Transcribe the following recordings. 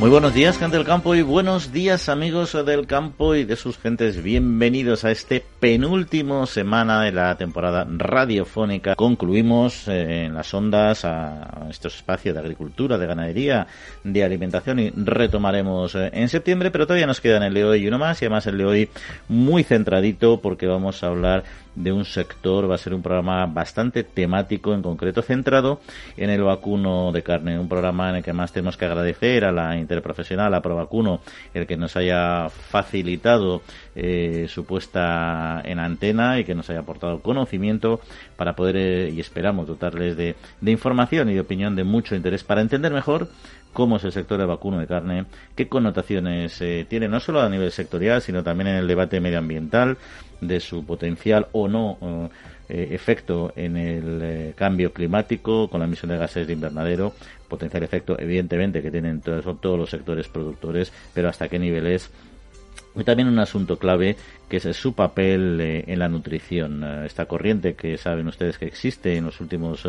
Muy buenos días, gente del campo, y buenos días, amigos del campo y de sus gentes. Bienvenidos a este penúltimo semana de la temporada radiofónica. Concluimos eh, en las ondas a estos espacios de agricultura, de ganadería, de alimentación y retomaremos eh, en septiembre, pero todavía nos queda en el de hoy uno más y además el de hoy muy centradito porque vamos a hablar de un sector. Va a ser un programa bastante temático, en concreto centrado en el vacuno de carne. Un programa en el que más tenemos que agradecer a la interprofesional, a Provacuno, el que nos haya facilitado eh, su puesta en antena y que nos haya aportado conocimiento para poder, eh, y esperamos, dotarles de, de información y de opinión de mucho interés para entender mejor cómo es el sector del vacuno de carne, qué connotaciones eh, tiene no solo a nivel sectorial, sino también en el debate medioambiental de su potencial o no eh, efecto en el eh, cambio climático con la emisión de gases de invernadero, potencial efecto evidentemente que tienen todos, los sectores productores, pero hasta qué niveles y también un asunto clave que es su papel en la nutrición. esta corriente que saben ustedes que existe en los últimos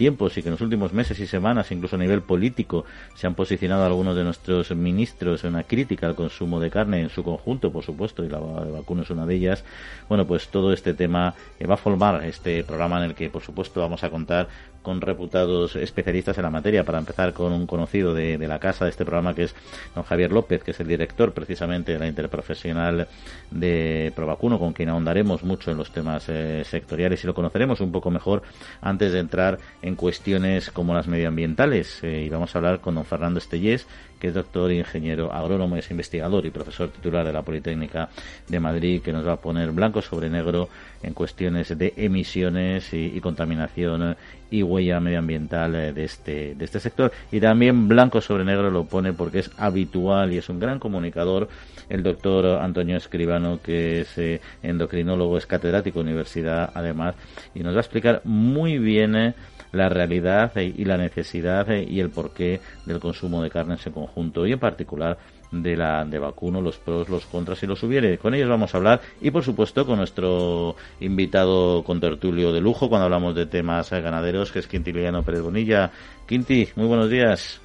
tiempos y que en los últimos meses y semanas, incluso a nivel político, se han posicionado algunos de nuestros ministros en una crítica al consumo de carne en su conjunto, por supuesto, y la vacuna es una de ellas. Bueno, pues todo este tema eh, va a formar este programa en el que, por supuesto, vamos a contar con reputados especialistas en la materia. Para empezar con un conocido de, la casa de este programa que es don Javier López, que es el director precisamente de la interprofesional de Provacuno, con quien ahondaremos mucho en los temas eh, sectoriales y lo conoceremos un poco mejor antes de entrar en en cuestiones como las medioambientales. Eh, y vamos a hablar con don Fernando Estellés, que es doctor, ingeniero agrónomo, es investigador y profesor titular de la Politécnica de Madrid, que nos va a poner blanco sobre negro en cuestiones de emisiones y, contaminación y huella medioambiental eh, de este, de este sector. Y también blanco sobre negro lo pone porque es habitual y es un gran comunicador el doctor Antonio Escribano, que es eh, endocrinólogo, es catedrático de universidad además, y nos va a explicar muy bien la realidad y la necesidad y el porqué del consumo de carne en ese conjunto y en particular de la de vacuno, los pros, los contras y los hubiere. Con ellos vamos a hablar y por supuesto con nuestro invitado con tertulio de lujo cuando hablamos de temas ganaderos, que es Quintiliano Pérez Bonilla. Quinti, muy buenos días.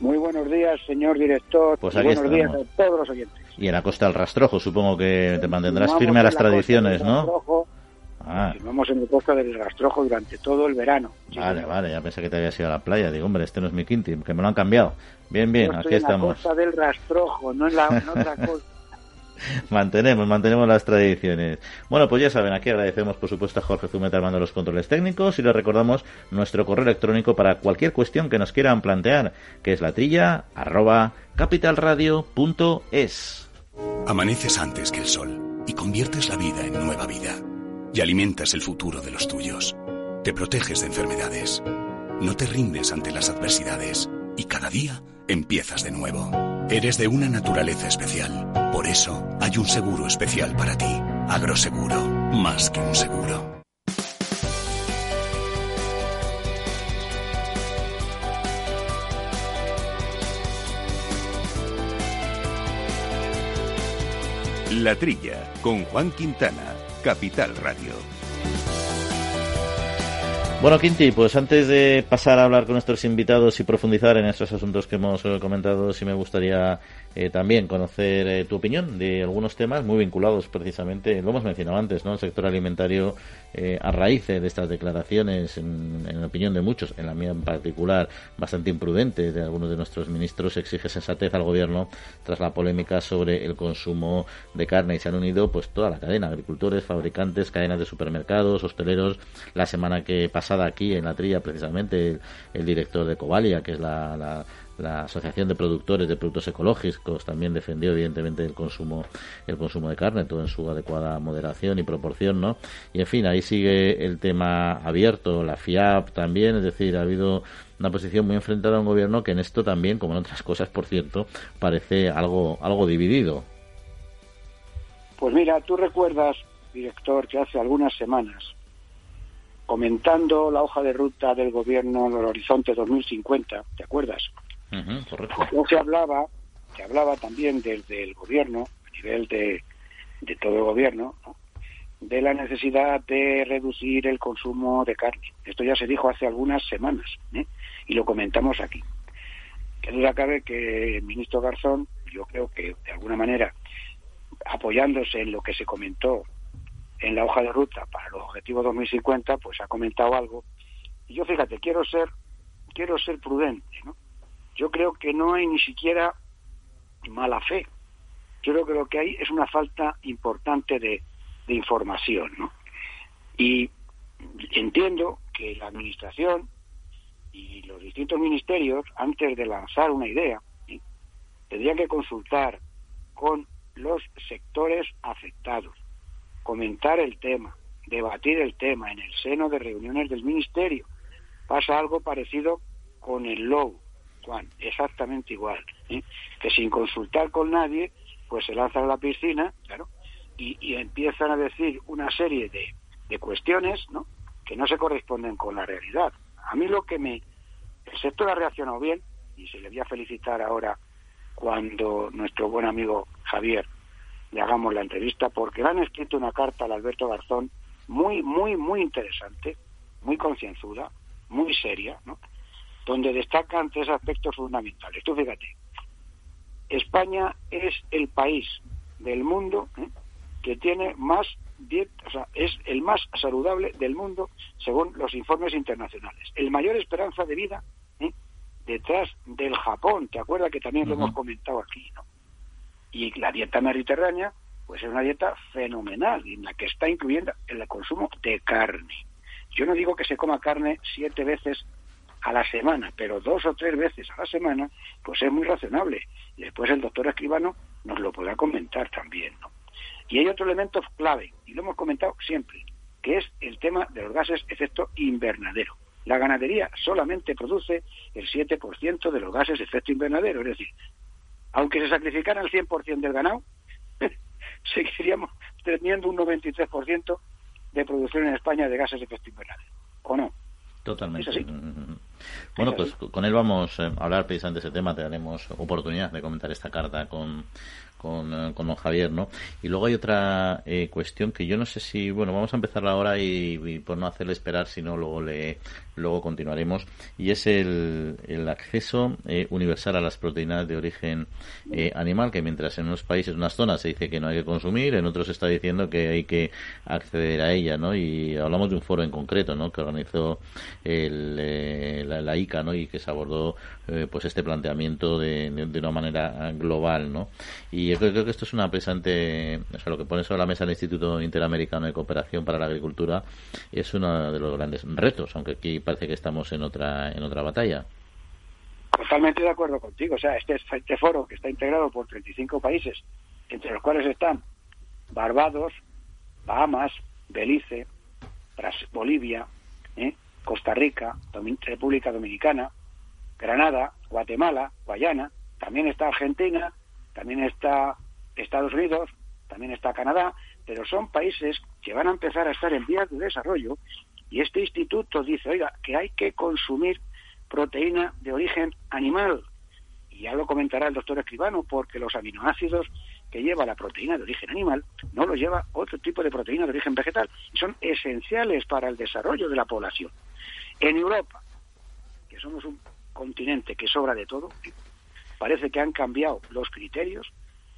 Muy buenos días, señor director. Pues buenos días a todos los oyentes. Y en la costa del rastrojo, supongo que te mantendrás firme a las tradiciones, ¿no? Ah. vamos en el costa del Rastrojo durante todo el verano. Vale, vale, ya pensé que te habías ido a la playa. Digo, hombre, este no es mi quinti, que me lo han cambiado. Bien, bien, aquí estamos. En la costa del Rastrojo, no en la otra costa. mantenemos, mantenemos las tradiciones. Bueno, pues ya saben, aquí agradecemos por supuesto a Jorge Zumeta armando los controles técnicos y les recordamos nuestro correo electrónico para cualquier cuestión que nos quieran plantear, que es la trilla arroba capitalradio.es. Amaneces antes que el sol y conviertes la vida en nueva vida y alimentas el futuro de los tuyos. Te proteges de enfermedades. No te rindes ante las adversidades y cada día empiezas de nuevo. Eres de una naturaleza especial. Por eso hay un seguro especial para ti. Agroseguro, más que un seguro. La Trilla, con Juan Quintana Capital Radio. Bueno, Quinti, pues antes de pasar a hablar con nuestros invitados y profundizar en estos asuntos que hemos comentado, sí me gustaría eh, también conocer eh, tu opinión de algunos temas muy vinculados precisamente, lo hemos mencionado antes, ¿no? El sector alimentario eh, a raíz de estas declaraciones, en, en, opinión de muchos, en la mía en particular, bastante imprudente de algunos de nuestros ministros, exige sensatez al gobierno tras la polémica sobre el consumo de carne y se han unido pues toda la cadena, agricultores, fabricantes, cadenas de supermercados, hosteleros. La semana que pasada aquí en la trilla precisamente el, director de Covalia, que es la la Asociación de Productores de Productos Ecológicos también defendió evidentemente el consumo el consumo de carne, todo en su adecuada moderación y proporción, ¿no? Y en fin, ahí sigue el tema abierto, la FIAP también, es decir, ha habido una posición muy enfrentada a un gobierno que en esto también, como en otras cosas, por cierto, parece algo algo dividido. Pues mira, tú recuerdas, director, que hace algunas semanas comentando la hoja de ruta del gobierno en el horizonte 2050, ¿te acuerdas? Se hablaba, se hablaba también desde el gobierno, a nivel de, de todo el gobierno, de la necesidad de reducir el consumo de carne. Esto ya se dijo hace algunas semanas ¿eh? y lo comentamos aquí. Que duda cabe que el ministro Garzón, yo creo que de alguna manera, apoyándose en lo que se comentó en la hoja de ruta para los objetivos 2050, pues ha comentado algo. Y yo fíjate, quiero ser, quiero ser prudente, ¿no? Yo creo que no hay ni siquiera mala fe. Yo creo que lo que hay es una falta importante de, información, ¿no? Y entiendo que la administración y los distintos ministerios, antes de lanzar una idea, tendrían que consultar con los sectores afectados, comentar el tema, debatir el tema en el seno de reuniones del ministerio. Pasa algo parecido con el logo, Juan, exactamente igual, ¿eh? que sin consultar con nadie, pues se lanzan a la piscina, claro, y, empiezan a decir una serie de, de cuestiones, ¿no? que no se corresponden con la realidad. A mí lo que me... El sector ha reaccionado bien, y se le voy a felicitar ahora cuando nuestro buen amigo Javier le hagamos la entrevista, porque le han escrito una carta al Alberto Garzón muy, muy, muy interesante, muy concienzuda, muy seria, ¿no? Donde destacan tres aspectos fundamentales. Tú fíjate, España es el país del mundo ¿eh? que tiene más o sea, es el más saludable del mundo según los informes internacionales. El mayor esperanza de vida ¿eh? detrás del Japón, ¿te acuerdas que también lo hemos comentado aquí, ¿no? Y la dieta mediterránea, pues es una dieta fenomenal, en la que está incluyendo el consumo de carne. Yo no digo que se coma carne siete veces a la semana, pero dos o tres veces a la semana, pues es muy razonable. Y después el doctor Escribano nos lo podrá comentar también, ¿no? Y hay otro elemento clave, y lo hemos comentado siempre, que es el tema de los gases efecto invernadero. La ganadería solamente produce el 7% de los gases efecto invernadero, es decir, aunque se sacrificara el 100% del ganado, seguiríamos teniendo un 93% de producción en España de gases de efecto invernadero, ¿o no? Totalmente. ¿Es así? Bueno, pues con él vamos a hablar precisamente de ese tema. Te daremos oportunidad de comentar esta carta con, con, eh, con don Javier, ¿no? Y luego hay otra eh, cuestión que yo no sé si, bueno, vamos a empezar ahora y, y por no hacerle esperar, si no, luego le, luego continuaremos, y es el, acceso eh, universal a las proteínas de origen eh, animal, que mientras en unos países, en unas zonas se dice que no hay que consumir, en otros se está diciendo que hay que acceder a ella, ¿no? Y hablamos de un foro en concreto, ¿no? Que organizó el, eh, la, ICA, ¿no? Y que se abordó, pues, este planteamiento de, de, una manera global, ¿no? Y yo creo, que esto es una presente, o sea, lo que pone sobre la mesa el Instituto Interamericano de Cooperación para la Agricultura es uno de los grandes retos, aunque aquí parece que estamos en otra, en otra batalla. Totalmente de acuerdo contigo. O sea, este, este foro que está integrado por 35 países, entre los cuales están Barbados, Bahamas, Belice, Bolivia, ¿eh? Costa Rica, República Dominicana, Granada, Guatemala, Guayana, también está Argentina, también está Estados Unidos, también está Canadá, pero son países que van a empezar a estar en vías de desarrollo y este instituto dice, oiga, que hay que consumir proteína de origen animal. Y ya lo comentará el doctor Escribano, porque los aminoácidos que lleva la proteína de origen animal no los lleva otro tipo de proteína de origen vegetal. Y son esenciales para el desarrollo de la población. En Europa, que somos un continente que sobra de todo, parece que han cambiado los criterios.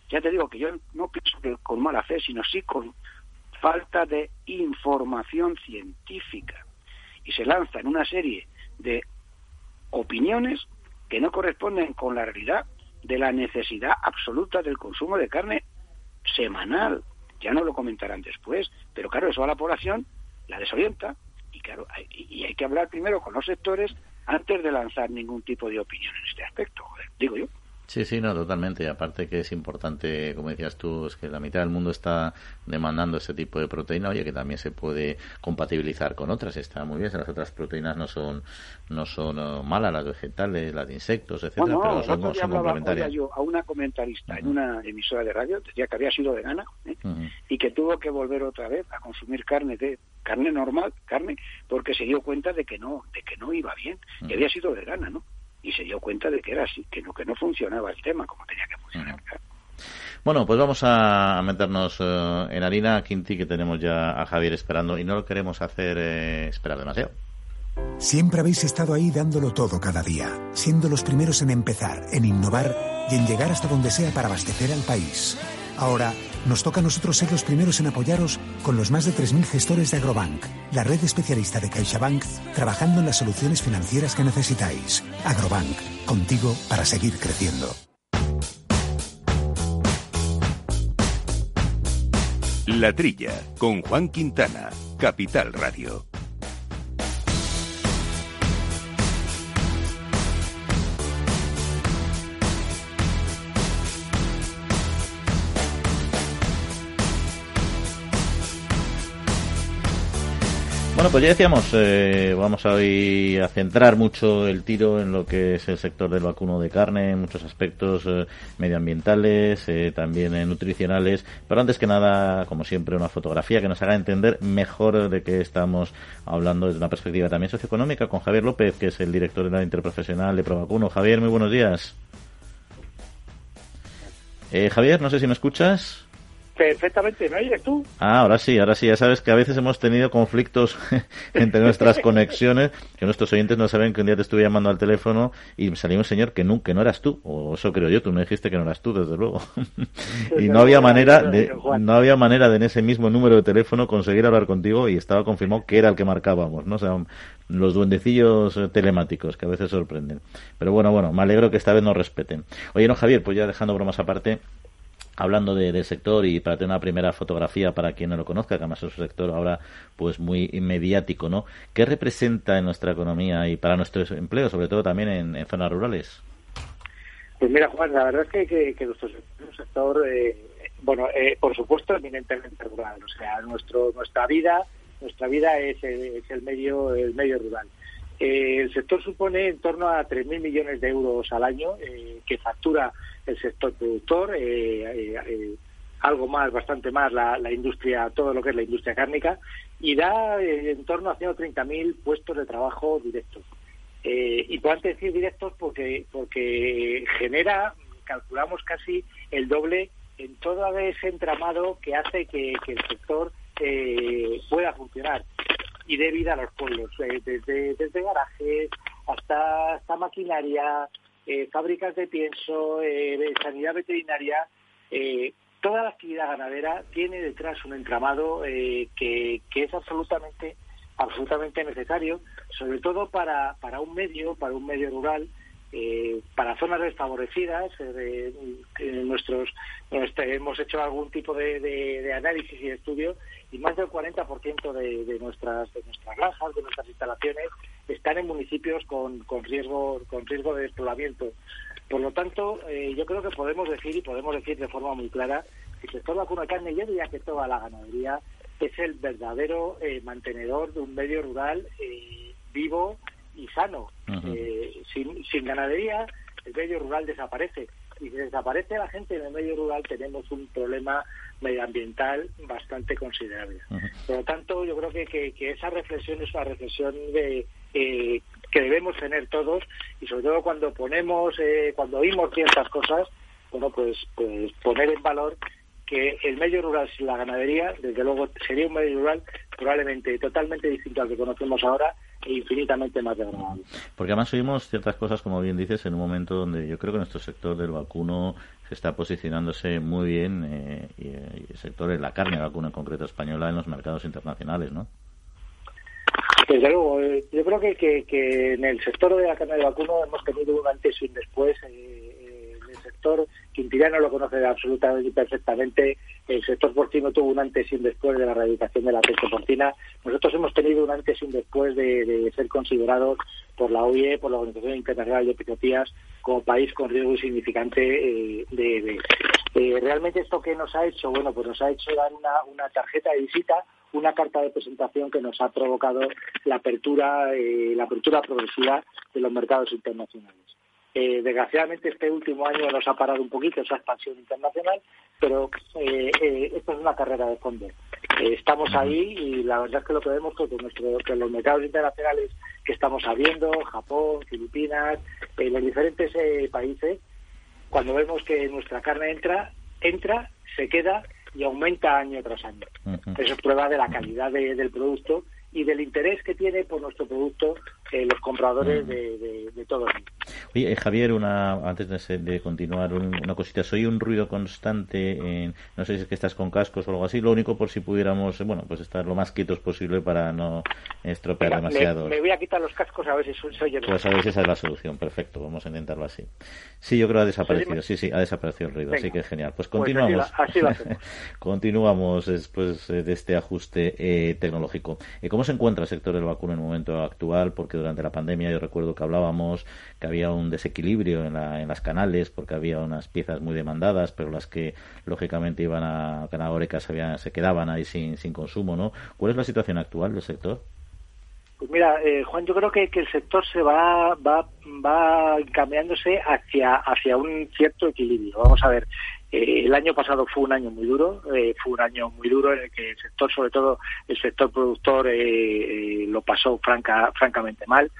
Ya te digo que yo no pienso que con mala fe, sino sí con falta de información científica y se lanza en una serie de opiniones que no corresponden con la realidad de la necesidad absoluta del consumo de carne semanal. Ya no lo comentarán después, pero claro, eso a la población la desorienta y claro, y hay que hablar primero con los sectores antes de lanzar ningún tipo de opinión en este aspecto, digo yo. Sí, sí, no, totalmente. Y aparte que es importante, como decías tú, es que la mitad del mundo está demandando ese tipo de proteína, oye, que también se puede compatibilizar con otras. Está muy bien, las otras proteínas no son no son uh, malas, las vegetales, las de insectos, etcétera, pero son, son complementarias. yo a una comentarista en una emisora de radio, decía que había sido vegana ¿eh? y que tuvo que volver otra vez a consumir carne de carne normal, carne, porque se dio cuenta de que no, de que no iba bien, que había sido vegana, ¿no? Y se dio cuenta de que era así, que no, que no funcionaba el tema como tenía que funcionar. Bueno, pues vamos a meternos eh, en harina, Quinti, que tenemos ya a Javier esperando y no lo queremos hacer eh, esperar demasiado. Siempre habéis estado ahí dándolo todo cada día, siendo los primeros en empezar, en innovar y en llegar hasta donde sea para abastecer al país. Ahora nos toca a nosotros ser los primeros en apoyaros con los más de 3.000 gestores de Agrobank, la red especialista de CaixaBank, trabajando en las soluciones financieras que necesitáis. Agrobank, contigo para seguir creciendo. La Trilla, con Juan Quintana, Capital Radio. Bueno, pues ya decíamos, eh, vamos a hoy a centrar mucho el tiro en lo que es el sector del vacuno de carne, en muchos aspectos eh, medioambientales, eh, también nutricionales, pero antes que nada, como siempre, una fotografía que nos haga entender mejor de qué estamos hablando desde una perspectiva también socioeconómica con Javier López, que es el director de la interprofesional de Provacuno. Javier, muy buenos días. Javier, no sé si me escuchas. Perfectamente, ¿me oyes tú? Ah, ahora sí, ahora sí. Ya sabes que a veces hemos tenido conflictos entre nuestras conexiones, que nuestros oyentes no saben que un día te estuve llamando al teléfono y salió un señor que no, que no eras tú, o eso creo yo, tú me dijiste que no eras tú, desde luego. y no había manera de, no había manera de en ese mismo número de teléfono conseguir hablar contigo y estaba confirmado que era el que marcábamos, ¿no? O sea, los duendecillos telemáticos que a veces sorprenden. Pero bueno, bueno, me alegro que esta vez nos respeten. Oye, no, Javier, pues ya dejando bromas aparte, hablando de, del sector y para tener una primera fotografía para quien no lo conozca, que además es un sector ahora pues muy mediático, ¿no? ¿Qué representa en nuestra economía y para nuestro empleo, sobre todo también en, zonas rurales? Pues mira, Juan, la verdad es que, que, nuestro sector, eh, bueno, eh, por supuesto, eminentemente rural. O sea, nuestro, nuestra vida, nuestra vida es, es el medio, el medio rural. Eh, el sector supone en torno a 3.000 millones de euros al año eh, que factura el sector productor, eh, algo más, bastante más la, industria, todo lo que es la industria cárnica, y da en torno a 130.000 puestos de trabajo directos. y puedo decir directos porque, porque genera, calculamos casi el doble en todo ese entramado que hace que, el sector pueda funcionar y de vida a los pueblos, eh, desde, desde garajes hasta, hasta maquinaria, eh, fábricas de pienso, eh, sanidad veterinaria. toda la actividad ganadera tiene detrás un entramado que, que es absolutamente absolutamente necesario, sobre todo para, para un medio, para un medio rural, para zonas desfavorecidas. Eh, nuestros, hemos hecho algún tipo de, de, análisis y estudio y más del 40% de, de, nuestras de nuestras granjas, de nuestras instalaciones, están en municipios con, con riesgo con riesgo de despoblamiento. Por lo tanto, eh, yo creo que podemos decir y podemos decir de forma muy clara que el sector vacuna de carne, yo diría que toda la ganadería es el verdadero eh, mantenedor de un medio rural eh, vivo y sano. sin, sin ganadería, el medio rural desaparece y si desaparece la gente en el medio rural tenemos un problema medioambiental bastante considerable. Por lo tanto, yo creo que, que, esa reflexión es una reflexión de, eh, que debemos tener todos y sobre todo cuando ponemos, eh, cuando oímos ciertas cosas, bueno, pues, pues poner en valor que el medio rural sin la ganadería, desde luego, sería un medio rural probablemente totalmente distinto al que conocemos ahora e infinitamente más degradable. Porque además oímos ciertas cosas, como bien dices, en un momento donde yo creo que nuestro sector del vacuno se está posicionándose muy bien, eh, y, el sector de la carne vacuna en concreto española, en los mercados internacionales, ¿no? Desde luego, eh, yo creo que, que, en el sector de la carne de vacuno hemos tenido un antes y un después. Eh, en el sector Quintiliano lo conoce absolutamente perfectamente. El sector porcino tuvo un antes y un después de la erradicación de la peste porcina. Nosotros hemos tenido un antes y un después de, ser considerados por la OIE, por la Organización Internacional de Epizootías, como país con riesgo insignificante eh, de, eh, realmente esto que nos ha hecho, bueno, pues nos ha hecho dar una, una tarjeta de visita una carta de presentación que nos ha provocado la apertura, eh, la apertura progresiva de los mercados internacionales. Eh, desgraciadamente este último año nos ha parado un poquito esa expansión internacional, pero eh, eh, esto es una carrera de fondo. estamos ahí y la verdad es que lo que vemos que, nuestro, que los mercados internacionales que estamos abriendo, Japón, Filipinas, los diferentes países, cuando vemos que nuestra carne entra, entra, se queda y aumenta año tras año. Eso es prueba de la calidad del producto y del interés que tiene por nuestro producto eh, los compradores mm. de, de, todo el mundo. Oye, eh, Javier, una, antes de, continuar, una cosita. Soy un ruido constante, en, no sé si es que estás con cascos o algo así. Lo único por si pudiéramos, bueno, pues estar lo más quietos posible para no estropear demasiado. Me, voy a quitar los cascos a ver si soy yo. Pues a ver si esa es la solución. Perfecto, vamos a intentarlo así. Sí, yo creo que ha desaparecido. Sí, sí, ha desaparecido el ruido. así que genial. Pues, pues continuamos. continuamos después de este ajuste eh, tecnológico. ¿Cómo se encuentra el sector del vacuno en el momento actual? Porque durante la pandemia yo recuerdo que hablábamos que había un desequilibrio en, las canales porque había unas piezas muy demandadas, pero las que lógicamente iban a Canagórica se, se quedaban ahí sin, sin consumo, ¿no? ¿Cuál es la situación actual del sector? Pues mira, eh, Juan, yo creo que, el sector se va, va, va cambiándose hacia, hacia un cierto equilibrio. Vamos a ver, eh, el año pasado fue un año muy duro, eh, fue un año muy duro en el que el sector, sobre todo el sector productor, lo pasó franca, francamente mal.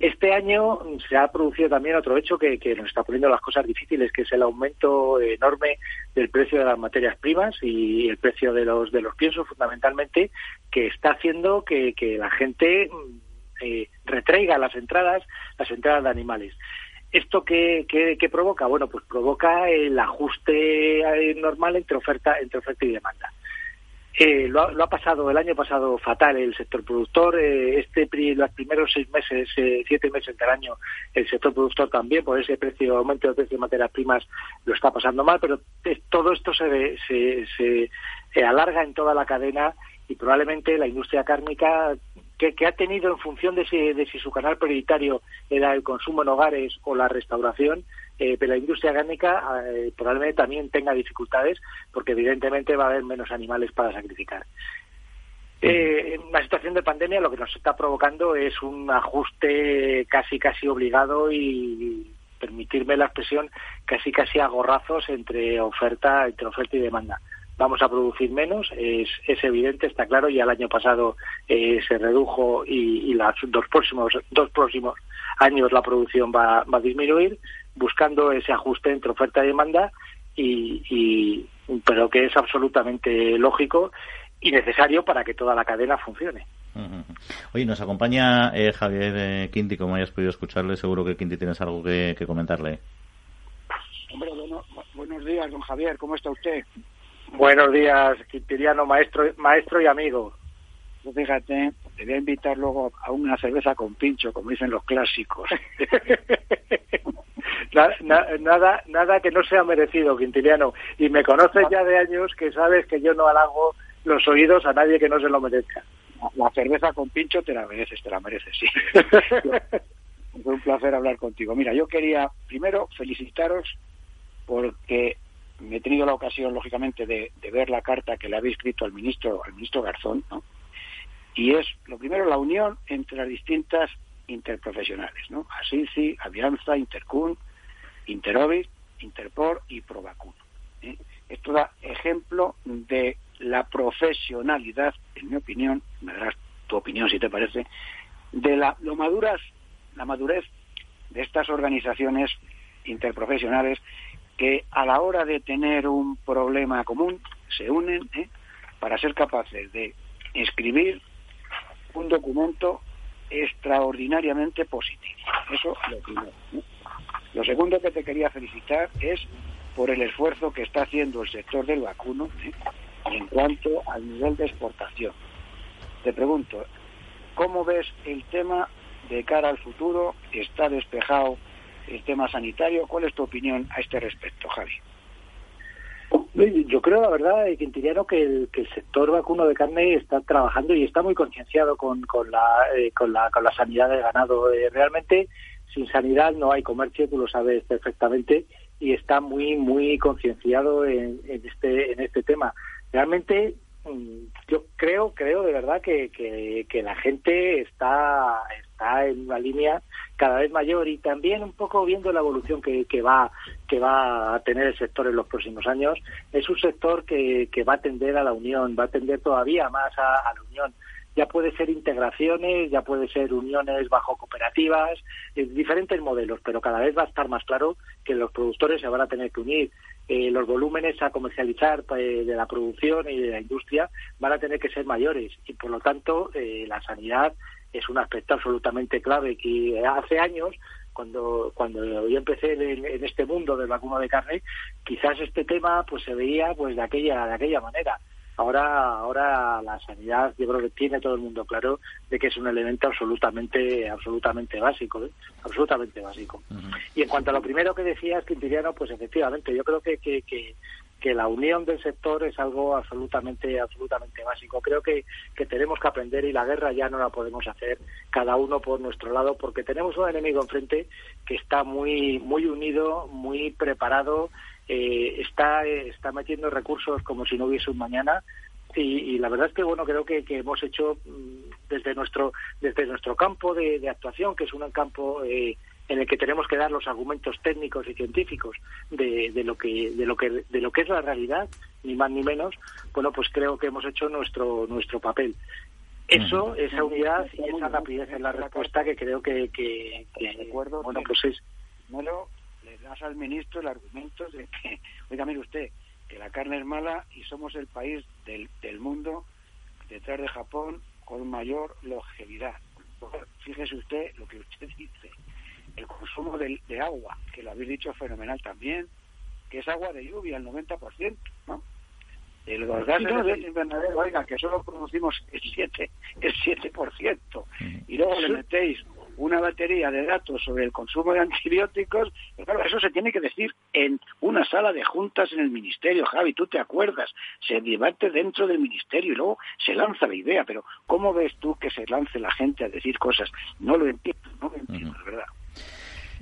Este año se ha producido también otro hecho que, nos está poniendo las cosas difíciles, que es el aumento enorme del precio de las materias primas y el precio de los de los piensos, fundamentalmente, que está haciendo que, la gente eh, retraiga las entradas, las entradas de animales. ¿Esto qué, qué, provoca? Bueno, pues provoca el ajuste eh, normal entre oferta, entre oferta y demanda. Eh, lo, ha, pasado el año pasado fatal el sector productor. Eh, este los primeros seis meses, eh, siete meses del año, el sector productor también por ese precio aumento del precio de materias primas lo está pasando mal. Pero todo esto se, se, se alarga en toda la cadena y probablemente la industria cárnica que, ha tenido en función de si, de si su canal prioritario era el consumo en hogares o la restauración, eh, pero la industria cárnica eh, probablemente también tenga dificultades porque evidentemente va a haber menos animales para sacrificar. Eh, la situación de pandemia lo que nos está provocando es un ajuste casi casi obligado y permitirme la expresión casi casi a gorrazos entre oferta entre oferta y demanda vamos a producir menos, es, es evidente, está claro, ya el año pasado eh, se redujo y, y los dos próximos, dos próximos años la producción va, va a disminuir, buscando ese ajuste entre oferta y demanda, y, y, pero que es absolutamente lógico y necesario para que toda la cadena funcione. Oye, nos acompaña eh, Javier eh, Quinti, como hayas podido escucharle, seguro que Quinti tienes algo que, que comentarle. Hombre, bueno, buenos días, don Javier, ¿cómo está usted? Buenos días, Quintiliano, maestro, maestro y amigo. Pues fíjate, te voy a invitar luego a una cerveza con pincho, como dicen los clásicos. nada, nada, que no sea merecido, Quintiliano. Y me conoces ya de años que sabes que yo no halago los oídos a nadie que no se lo merezca. La cerveza con pincho te la mereces, te la mereces, sí. Fue un placer hablar contigo. Mira, yo quería primero felicitaros porque he tenido la ocasión, lógicamente, de, ver la carta que le habéis escrito al ministro, al ministro Garzón, ¿no? Y es, lo primero, la unión entre las distintas interprofesionales, ¿no? ASICI, Avianza, Intercun, Interovis, Interpor y Provacuno. ¿eh? Esto da ejemplo de la profesionalidad, en mi opinión, me darás tu opinión si te parece, de la, lo maduras, la madurez de estas organizaciones interprofesionales que a la hora de tener un problema común se unen ¿eh? para ser capaces de escribir un documento extraordinariamente positivo. Eso lo primero. Lo segundo que te quería felicitar es por el esfuerzo que está haciendo el sector del vacuno ¿eh? en cuanto al nivel de exportación. Te pregunto, ¿cómo ves el tema de cara al futuro? ¿Está despejado el tema sanitario. ¿Cuál es tu opinión a este respecto, Javi? Yo creo, la verdad, eh, Quintiliano, que el, que el sector vacuno de carne está trabajando y está muy concienciado con, con, la, eh, con, la, con la sanidad del ganado. Eh, realmente, sin sanidad no hay comercio, tú lo sabes perfectamente, y está muy, muy concienciado en, en, este, en este tema. Realmente, mm, yo creo, creo de verdad que, que, que la gente está, está en una línea cada vez mayor y también un poco viendo la evolución que, que va que va a tener el sector en los próximos años es un sector que, que va a tender a la unión va a tender todavía más a, la unión. Ya puede ser integraciones, ya puede ser uniones bajo cooperativas, diferentes modelos, pero cada vez va a estar más claro que los productores se van a tener que unir. Eh, los volúmenes a comercializar eh, de la producción y de la industria van a tener que ser mayores y por lo tanto eh, la sanidad es un aspecto absolutamente clave que hace años cuando cuando yo empecé en, en, este mundo del vacuno de carne quizás este tema pues se veía pues de aquella de aquella manera Ahora, ahora la sanidad, yo creo que tiene todo el mundo claro de que es un elemento absolutamente, absolutamente básico, ¿eh? absolutamente básico. Y en cuanto a lo primero que decías, Quintiliano, pues efectivamente, yo creo que, que, que, que la unión del sector es algo absolutamente, absolutamente básico. Creo que, que tenemos que aprender y la guerra ya no la podemos hacer cada uno por nuestro lado, porque tenemos un enemigo enfrente que está muy, muy unido, muy preparado eh, está, está metiendo recursos como si no hubiese un mañana y, la verdad es que bueno creo que, hemos hecho mm, desde nuestro desde nuestro campo de, actuación que es un campo eh, en el que tenemos que dar los argumentos técnicos y científicos de, de, lo que de lo que de lo que es la realidad ni más ni menos bueno pues creo que hemos hecho nuestro nuestro papel. Eso esa unidad y esa rapidez en la respuesta que creo que, que, bueno pues es das al ministro el argumento de que, oiga, mire usted, que la carne es mala y somos el país del, del mundo, detrás de Japón, con mayor longevidad. Fíjese usted lo que usted dice, el consumo de, de agua, que lo habéis dicho fenomenal también, que es agua de lluvia, el 90%, ¿no? El gases de invernadero, oiga, que solo producimos el 7%, el 7%, y luego le metéis una batería de datos sobre el consumo de antibióticos, claro, eso se tiene que decir en una sala de juntas en el ministerio, Javi, tú te acuerdas, se debate dentro del ministerio y luego se lanza la idea, pero ¿cómo ves tú que se lance la gente a decir cosas? No lo entiendo, no lo entiendo, verdad.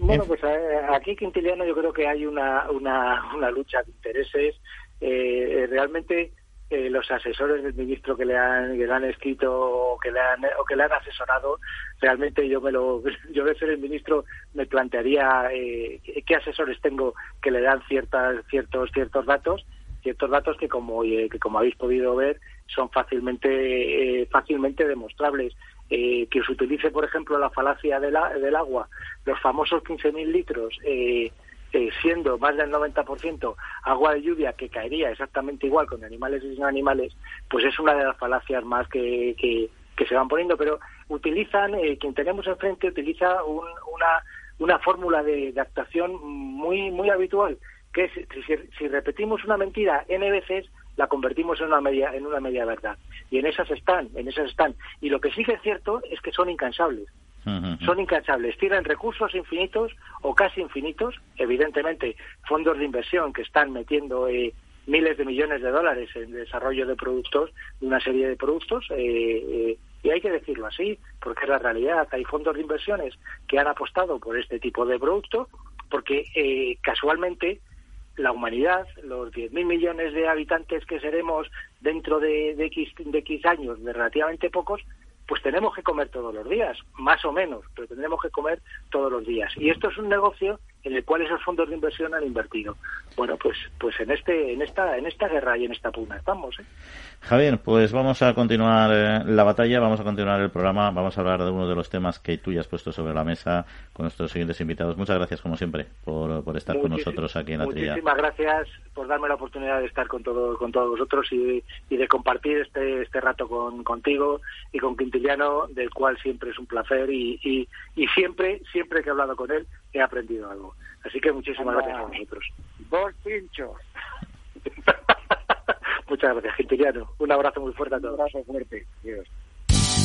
Bueno, pues eh, aquí, Quintiliano, yo creo que hay una, una, una lucha de intereses. Eh, realmente los asesores del ministro que le han que le han escrito o que le han o que le han asesorado realmente yo me lo yo de ser el ministro me plantearía eh, qué asesores tengo que le dan ciertas ciertos ciertos datos ciertos datos que como eh, que como habéis podido ver son fácilmente eh, fácilmente demostrables que se utilice por ejemplo la falacia del agua los famosos 15.000 litros eh, siendo más del 90% agua de lluvia que caería exactamente igual con animales y sin animales, pues es una de las falacias más que, que, se van poniendo, pero utilizan, eh, quien tenemos enfrente utiliza una, una fórmula de, actuación muy, muy habitual, que es si, si, repetimos una mentira n veces, la convertimos en una media en una media verdad. Y en esas están en esas están. Y lo que sí que es cierto es que son incansables. Son incansables, tienen recursos infinitos o casi infinitos, evidentemente fondos de inversión que están metiendo eh, miles de millones de dólares en desarrollo de productos, de una serie de productos, eh, eh, y hay que decirlo así, porque es la realidad. Hay fondos de inversiones que han apostado por este tipo de producto, porque casualmente la humanidad, los 10.000 millones de habitantes que seremos dentro de, de, X, de X años, de relativamente pocos, pues tenemos que comer todos los días, más o menos, pero tendremos que comer todos los días. Y esto es un negocio en el cual esos fondos de inversión han invertido. Bueno, pues pues en este en esta en esta guerra y en esta pugna estamos. ¿eh? Javier, pues vamos a continuar eh, la batalla, vamos a continuar el programa, vamos a hablar de uno de los temas que tú ya has puesto sobre la mesa con nuestros siguientes invitados. Muchas gracias, como siempre, por, por estar con nosotros aquí en la Trilla. Muchísimas gracias por darme la oportunidad de estar con, todo, con todos vosotros y, y de compartir este, este rato con, contigo y con Quintiliano, del cual siempre es un placer y, y, y siempre, siempre que he hablado con él, he aprendido algo. Así que muchísimas gracias a vosotros. Dos pinchos. Muchas gracias, Gintiliano. Un abrazo muy fuerte a todos. Un abrazo fuerte.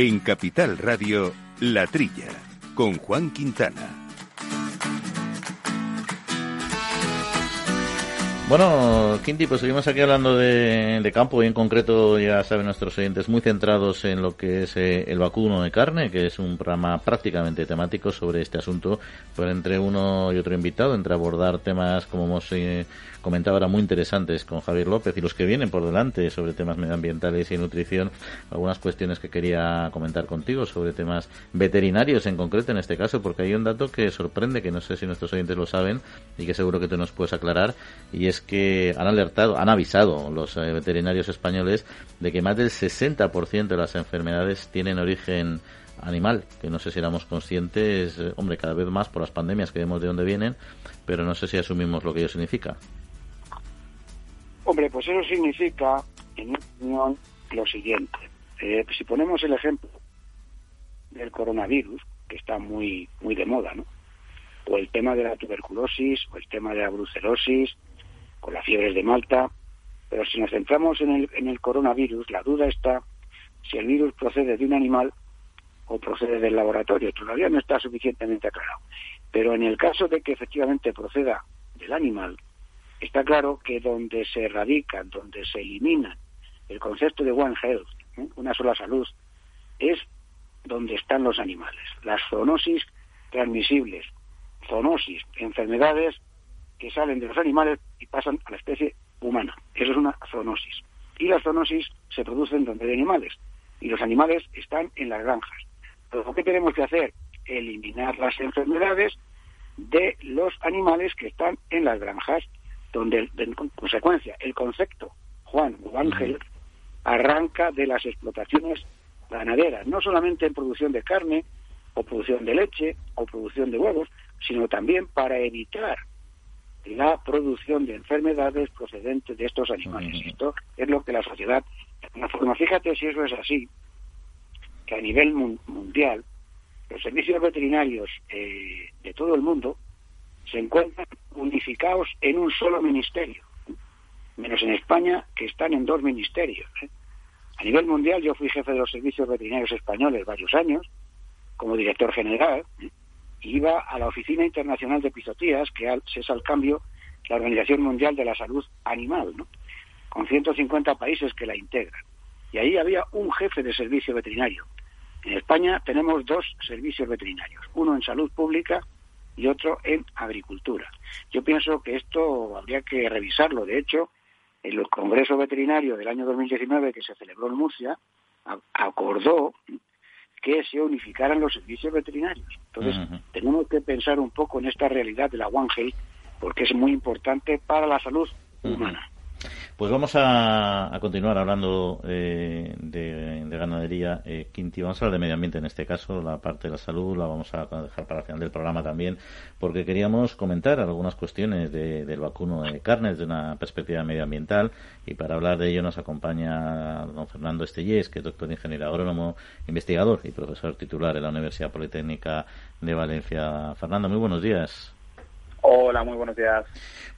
En Capital Radio, La Trilla, con Juan Quintana. Bueno, Quinti, pues seguimos aquí hablando de, campo y en concreto, ya saben nuestros oyentes, muy centrados en lo que es eh, el vacuno de carne, que es un programa prácticamente temático sobre este asunto, pero entre uno y otro invitado, entre abordar temas como hemos eh, comentaba ahora muy interesantes con Javier López y los que vienen por delante sobre temas medioambientales y nutrición, algunas cuestiones que quería comentar contigo sobre temas veterinarios en concreto en este caso, porque hay un dato que sorprende, que no sé si nuestros oyentes lo saben y que seguro que tú nos puedes aclarar, y es que han alertado, han avisado los eh, veterinarios españoles de que más del 60% de las enfermedades tienen origen animal, que no sé si éramos conscientes, eh, hombre, cada vez más por las pandemias que vemos de dónde vienen, pero no sé si asumimos lo que ello significa. Hombre, pues eso significa, en mi opinión, lo siguiente. Eh, si ponemos el ejemplo del coronavirus, que está muy, muy de moda, ¿no? O el tema de la tuberculosis, o el tema de la brucelosis, con las fiebres de Malta. Pero si nos centramos en el, en el coronavirus, la duda está si el virus procede de un animal o procede del laboratorio. Todavía no está suficientemente aclarado. Pero en el caso de que efectivamente proceda del animal, está claro que donde se erradican, donde se elimina el concepto de One Health, ¿eh? una sola salud, es donde están los animales. Las zoonosis transmisibles, zoonosis, enfermedades que salen de los animales y pasan a la especie humana. Eso es una zoonosis. Y las zoonosis se producen donde hay animales. Y los animales están en las granjas. Entonces, ¿qué tenemos que hacer? Eliminar las enfermedades de los animales que están en las granjas donde, en consecuencia, el concepto Juan o Ángel arranca de las explotaciones ganaderas, no solamente en producción de carne o producción de leche o producción de huevos, sino también para evitar la producción de enfermedades procedentes de estos animales. Esto es lo que la sociedad, forma. Fíjate si eso es así, que a nivel mundial los servicios veterinarios eh, de todo el mundo se encuentran unificados en un solo ministerio, menos en España, que están en dos ministerios. ¿eh? A nivel mundial, yo fui jefe de los servicios veterinarios españoles varios años, como director general, ¿eh? iba a la Oficina Internacional de Pisotías, que es al cambio la Organización Mundial de la Salud Animal, ¿no? con 150 países que la integran. Y ahí había un jefe de servicio veterinario. En España tenemos dos servicios veterinarios, uno en salud pública y otro en agricultura. Yo pienso que esto habría que revisarlo. De hecho, en el Congreso Veterinario del año 2019 que se celebró en Murcia, acordó que se unificaran los servicios veterinarios. Entonces, tenemos que pensar un poco en esta realidad de la One Health, porque es muy importante para la salud humana. Pues vamos a, continuar hablando eh, de, ganadería, eh, Quinti. Vamos a hablar de medio ambiente en este caso, la parte de la salud la vamos a dejar para el final del programa también, porque queríamos comentar algunas cuestiones del vacuno de carne desde una perspectiva medioambiental y para hablar de ello nos acompaña don Fernando Estellés, que es doctor ingeniero agrónomo, investigador y profesor titular en la Universidad Politécnica de Valencia. Fernando, muy buenos días. Hola, muy buenos días.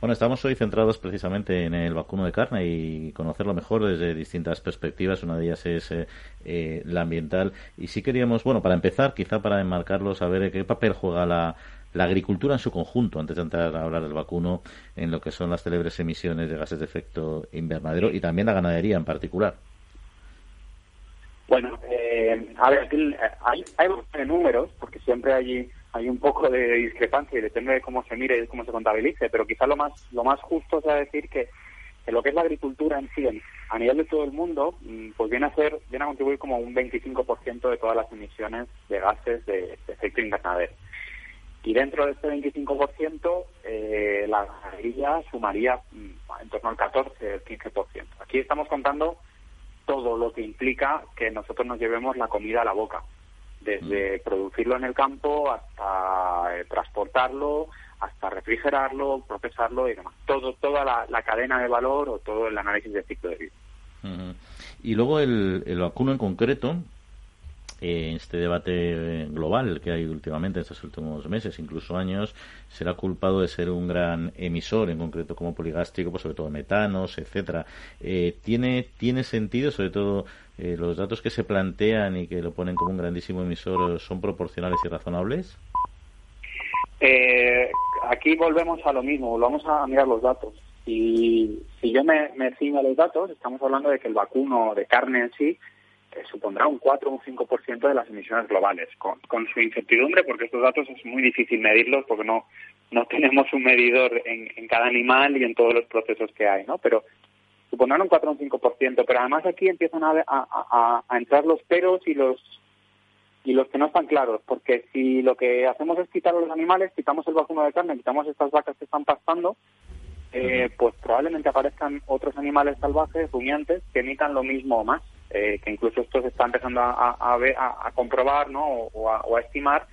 Bueno, estamos hoy centrados precisamente en el vacuno de carne y conocerlo mejor desde distintas perspectivas. Una de ellas es eh, eh, la ambiental. Y sí queríamos, bueno, para empezar, quizá para enmarcarlo, saber qué papel juega la, agricultura en su conjunto, antes de entrar a hablar del vacuno, en lo que son las célebres emisiones de gases de efecto invernadero y también la ganadería en particular. Bueno, eh, a ver, hay, hay números, porque siempre hay hay un poco de discrepancia y depende de cómo se mire y cómo se contabilice, pero quizás lo más, lo más justo sea decir que, lo que es la agricultura en sí, a nivel de todo el mundo, mm, pues viene a ser, viene a contribuir como un 25% de todas las emisiones de gases de, efecto invernadero. Y dentro de este 25%, eh, la ganadería sumaría mm, en torno al 14, el 15%. Aquí estamos contando todo lo que implica que nosotros nos llevemos la comida a la boca desde mm. producirlo en el campo hasta eh, transportarlo, hasta refrigerarlo, procesarlo y demás. Todo, toda la, cadena de valor o todo el análisis de ciclo de vida. Y luego el, el vacuno en concreto, eh, este debate global que hay últimamente en estos últimos meses, incluso años, será culpado de ser un gran emisor, en concreto como poligástrico, pues sobre todo metanos, etcétera. Eh, ¿tiene, ¿Tiene sentido, sobre todo, eh, los datos que se plantean y que lo ponen como un grandísimo emisor son proporcionales y razonables? aquí volvemos a lo mismo, vamos a mirar los datos. Si, si yo me, me ciño a los datos, estamos hablando de que el vacuno de carne en sí eh, supondrá un 4 o un 5% de las emisiones globales, con, su incertidumbre, porque estos datos es muy difícil medirlos porque no, no tenemos un medidor en, cada animal y en todos los procesos que hay, ¿no? Pero supondrán un 4 o un 5%, pero además aquí empiezan a, a entrar los peros y los y los que no están claros, porque si lo que hacemos es quitar a los animales, quitamos el vacuno de carne, quitamos estas vacas que están pastando, eh, pues probablemente aparezcan otros animales salvajes, rumiantes, que emitan lo mismo o más, eh, que incluso esto se está empezando a, a, a comprobar ¿no? o, o, a, estimar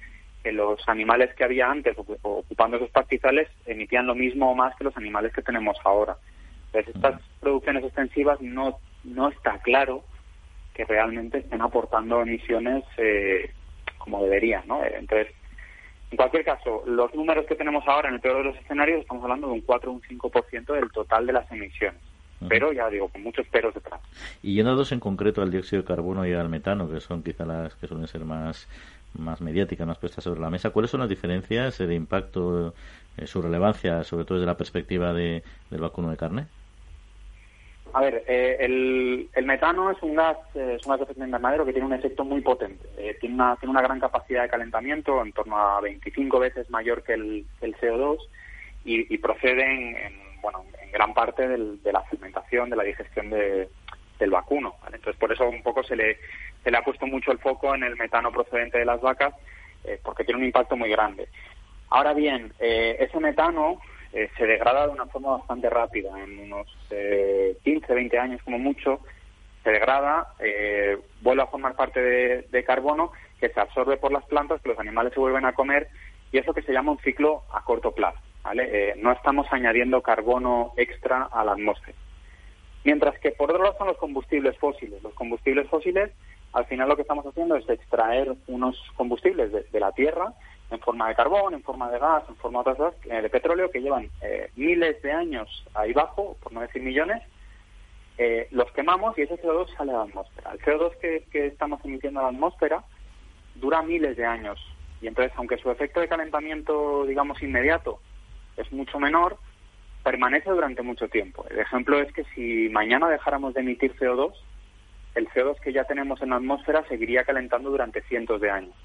que los animales que había antes ocupando esos pastizales emitían lo mismo o más que los animales que tenemos ahora. Entonces, estas producciones extensivas no, no está claro que realmente estén aportando emisiones eh, como deberían, ¿no? Entonces, en cualquier caso, los números que tenemos ahora en el peor de los escenarios estamos hablando de un 4 o un 5% del total de las emisiones. Pero ya digo, con muchos peros detrás. Y yéndonos en concreto al dióxido de carbono y al metano, que son quizá las que suelen ser más, más mediáticas, más puestas sobre la mesa, ¿cuáles son las diferencias de impacto, eh, su relevancia, sobre todo desde la perspectiva de, del vacuno de carne? A ver, eh, el, el, metano es un gas, eh, es un gas de efecto invernadero que tiene un efecto muy potente. Eh, tiene, una, tiene una gran capacidad de calentamiento, en torno a 25 veces mayor que el, el CO2, y, y procede en, en, bueno, en gran parte del, de la fermentación, de la digestión de, del vacuno. Entonces, por eso un poco se le, se le ha puesto mucho el foco en el metano procedente de las vacas, eh, porque tiene un impacto muy grande. Ahora bien, eh, ese metano eh, se degrada de una forma bastante rápida, en unos eh, 15, 20 años como mucho, se degrada, vuelve a formar parte de, de, carbono que se absorbe por las plantas, que los animales se vuelven a comer, y eso que se llama un ciclo a corto plazo. ¿Vale? Eh, no estamos añadiendo carbono extra a la atmósfera. Mientras que por otro lado son los combustibles fósiles. Los combustibles fósiles, al final lo que estamos haciendo es extraer unos combustibles de, la tierra en forma de carbón, en forma de gas, en forma de, otras, eh, de petróleo, que llevan eh, miles de años ahí bajo, por no decir millones, eh, los quemamos y ese CO2 sale a la atmósfera. El CO2 que, que, estamos emitiendo a la atmósfera dura miles de años y entonces, aunque su efecto de calentamiento, digamos, inmediato es mucho menor, permanece durante mucho tiempo. El ejemplo es que si mañana dejáramos de emitir CO2, el CO2 que ya tenemos en la atmósfera seguiría calentando durante cientos de años.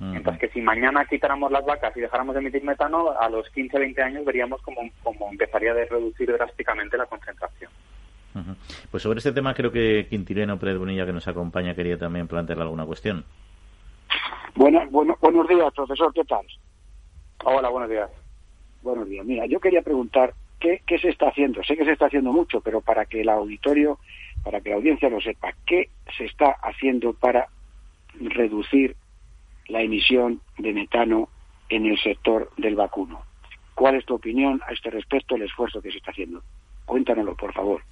Mientras que si mañana quitáramos las vacas y dejáramos de emitir metano, a los 15, 20 años veríamos como, como empezaría a reducir drásticamente la concentración. Uh -huh. Pues sobre este tema creo que Quintileno Pérez Bonilla, que nos acompaña, quería también plantearle alguna cuestión. Bueno, bueno, buenos días, profesor, ¿qué tal? Hola, buenos días. Buenos días. Mira, yo quería preguntar qué, qué se está haciendo. Sé que se está haciendo mucho, pero para que el auditorio, para que la audiencia lo sepa, ¿qué se está haciendo para reducir la emisión de metano en el sector del vacuno. ¿Cuál es tu opinión a este respecto, el esfuerzo que se está haciendo? Cuéntanoslo, por favor.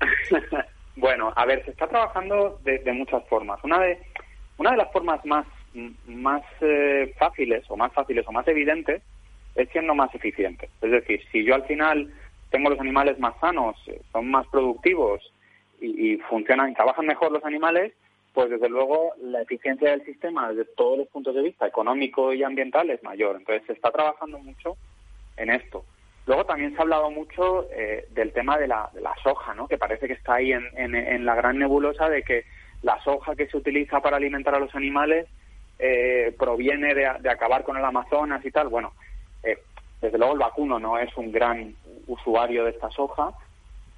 bueno, a ver, se está trabajando de, de, muchas formas. Una de, una de las formas más, más eh, fáciles, o más fáciles o más evidentes, es siendo más eficiente. Es decir, si yo al final tengo los animales más sanos, son más productivos y, y funcionan y trabajan mejor los animales, pues desde luego la eficiencia del sistema desde todos los puntos de vista, económico y ambiental, es mayor. Entonces se está trabajando mucho en esto. Luego también se ha hablado mucho eh, del tema de la, de la, soja, ¿no? que parece que está ahí en, en, en, la gran nebulosa de que la soja que se utiliza para alimentar a los animales eh, proviene de, de, acabar con el Amazonas y tal. Bueno, eh, desde luego el vacuno no es un gran usuario de esta soja,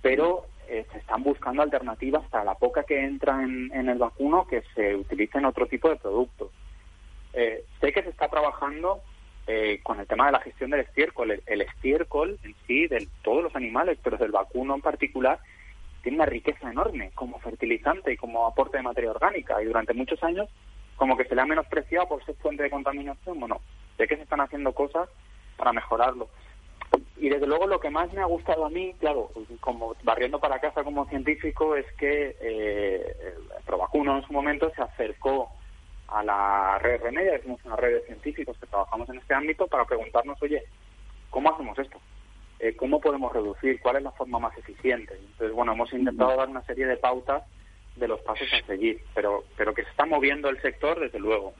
pero eh, se están buscando alternativas para la poca que entra en, en el vacuno que se utilice en otro tipo de productos. Eh, sé que se está trabajando eh, con el tema de la gestión del estiércol. El, el, estiércol en sí, de todos los animales, pero del vacuno en particular, tiene una riqueza enorme como fertilizante y como aporte de materia orgánica. Y durante muchos años, como que se le ha menospreciado por ser fuente de contaminación. Bueno, sé que se están haciendo cosas para mejorarlo y desde luego lo que más me ha gustado a mí, claro, como barriendo para casa como científico, es que eh, Provacuno en su momento se acercó a la red Remedia, que somos una red de científicos que trabajamos en este ámbito, para preguntarnos, oye, ¿cómo hacemos esto? Eh, ¿Cómo podemos reducir? ¿Cuál es la forma más eficiente? Entonces, bueno, hemos intentado dar una serie de pautas de los pasos a seguir, pero, pero que se está moviendo el sector, desde luego.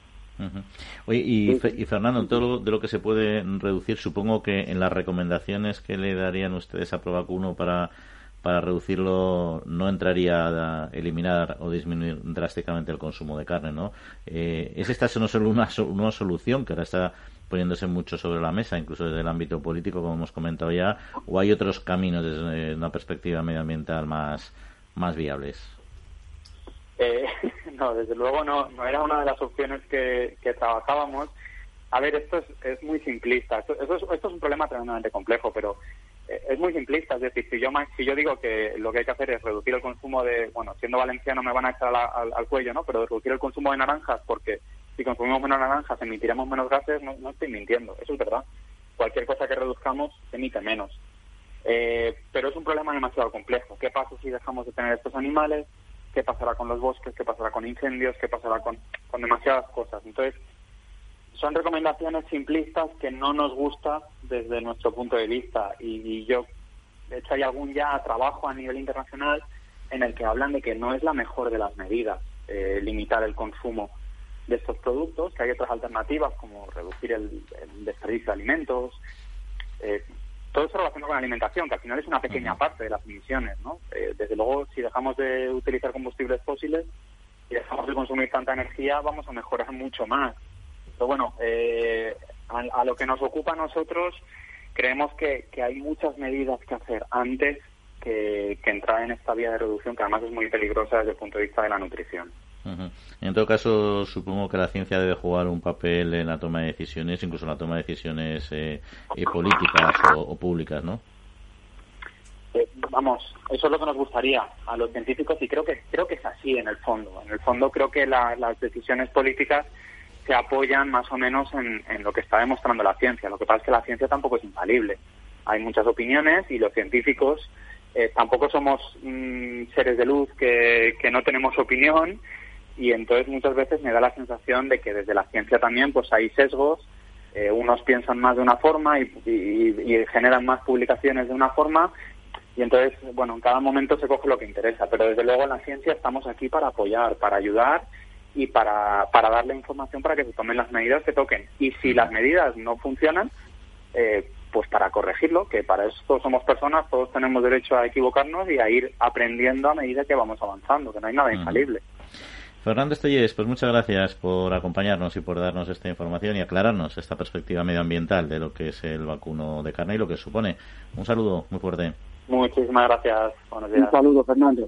Oye, y, y, Fernando, todo lo, de lo que se puede reducir, supongo que en las recomendaciones que le darían ustedes a Provacuno para para reducirlo no entraría a eliminar o disminuir drásticamente el consumo de carne, ¿no? Eh, ¿Es esta no solo una, una solución que ahora está poniéndose mucho sobre la mesa, incluso desde el ámbito político, como hemos comentado ya, o hay otros caminos desde una perspectiva medioambiental más, más viables? Eh, no, desde luego no, no era una de las opciones que, que trabajábamos. A ver, esto es, es muy simplista. Esto, esto, es, esto es un problema tremendamente complejo, pero eh, es muy simplista, es decir, si yo, si yo digo que lo que hay que hacer es reducir el consumo de, bueno, siendo valenciano me van a echar al, cuello, ¿no? Pero reducir el consumo de naranjas porque si consumimos menos naranjas emitiremos menos gases, no, no estoy mintiendo, eso es verdad. Cualquier cosa que reduzcamos emite menos. Eh, pero es un problema demasiado complejo. ¿Qué pasa si dejamos de tener estos animales? ¿Qué pasará con los bosques? ¿Qué pasará con incendios? ¿Qué pasará con, con demasiadas cosas? Entonces, son recomendaciones simplistas que no nos gusta desde nuestro punto de vista y, yo de hecho hay algún ya trabajo a nivel internacional en el que hablan de que no es la mejor de las medidas eh, limitar el consumo de estos productos, que hay otras alternativas como reducir el, desperdicio de alimentos, eh, todo eso relacionado con la alimentación, que al final es una pequeña parte de las emisiones, ¿no? Eh, desde luego, si dejamos de utilizar combustibles fósiles y dejamos de consumir tanta energía, vamos a mejorar mucho más pero bueno, eh, a, lo que nos ocupa a nosotros, creemos que, hay muchas medidas que hacer antes que, entrar en esta vía de reducción, que además es muy peligrosa desde el punto de vista de la nutrición. En todo caso, supongo que la ciencia debe jugar un papel en la toma de decisiones, incluso en la toma de decisiones eh, eh, políticas o, públicas, ¿no? vamos, eso es lo que nos gustaría a los científicos y creo que creo que es así en el fondo. En el fondo creo que las decisiones políticas se apoyan más o menos en, lo que está demostrando la ciencia. Lo que pasa es que la ciencia tampoco es infalible. Hay muchas opiniones y los científicos eh, tampoco somos mm, seres de luz que, no tenemos opinión y entonces muchas veces me da la sensación de que desde la ciencia también pues hay sesgos. Eh, unos piensan más de una forma y, y generan más publicaciones de una forma y entonces, bueno, en cada momento se coge lo que interesa, pero desde luego en la ciencia estamos aquí para apoyar, para ayudar y para, para darle información para que se tomen las medidas que toquen. Y si las medidas no funcionan, eh, pues para corregirlo, que para eso somos personas, todos tenemos derecho a equivocarnos y a ir aprendiendo a medida que vamos avanzando, que no hay nada infalible. Fernando Estellés, pues muchas gracias por acompañarnos y por darnos esta información y aclararnos esta perspectiva medioambiental de lo que es el vacuno de carne y lo que supone. Un saludo muy fuerte. Muchísimas gracias. Buenos días. Un saludo, Fernando.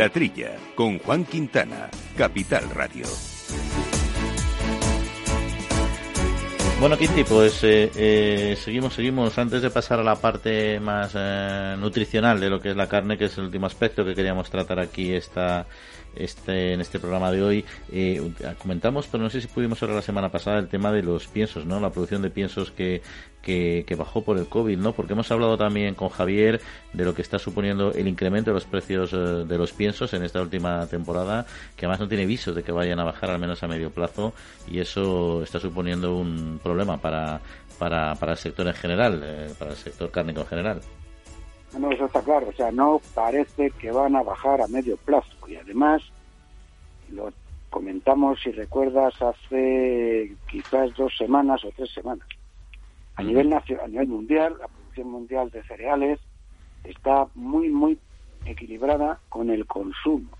La Trilla, con Juan Quintana, Capital Radio. Bueno, Quinti, pues eh, eh, seguimos, seguimos. Antes de pasar a la parte más eh, nutricional de lo que es la carne, que es el último aspecto que queríamos tratar aquí esta, este, en este programa de hoy. Eh, comentamos, pero no sé si pudimos hablar la semana pasada, el tema de los piensos, ¿no? La producción de piensos que, que, bajó por el COVID, ¿no? Porque hemos hablado también con Javier de lo que está suponiendo el incremento de los precios eh, de los piensos en esta última temporada, que además no tiene visos de que vayan a bajar al menos a medio plazo y eso está suponiendo un problema para, para, para el sector en general, eh, para el sector cárnico en general. No, eso está claro. O sea, no parece que van a bajar a medio plazo. Y además, lo comentamos, si recuerdas, hace quizás dos semanas o tres semanas. A nivel, nacional, a nivel mundial, la producción mundial de cereales está muy, muy equilibrada con el consumo.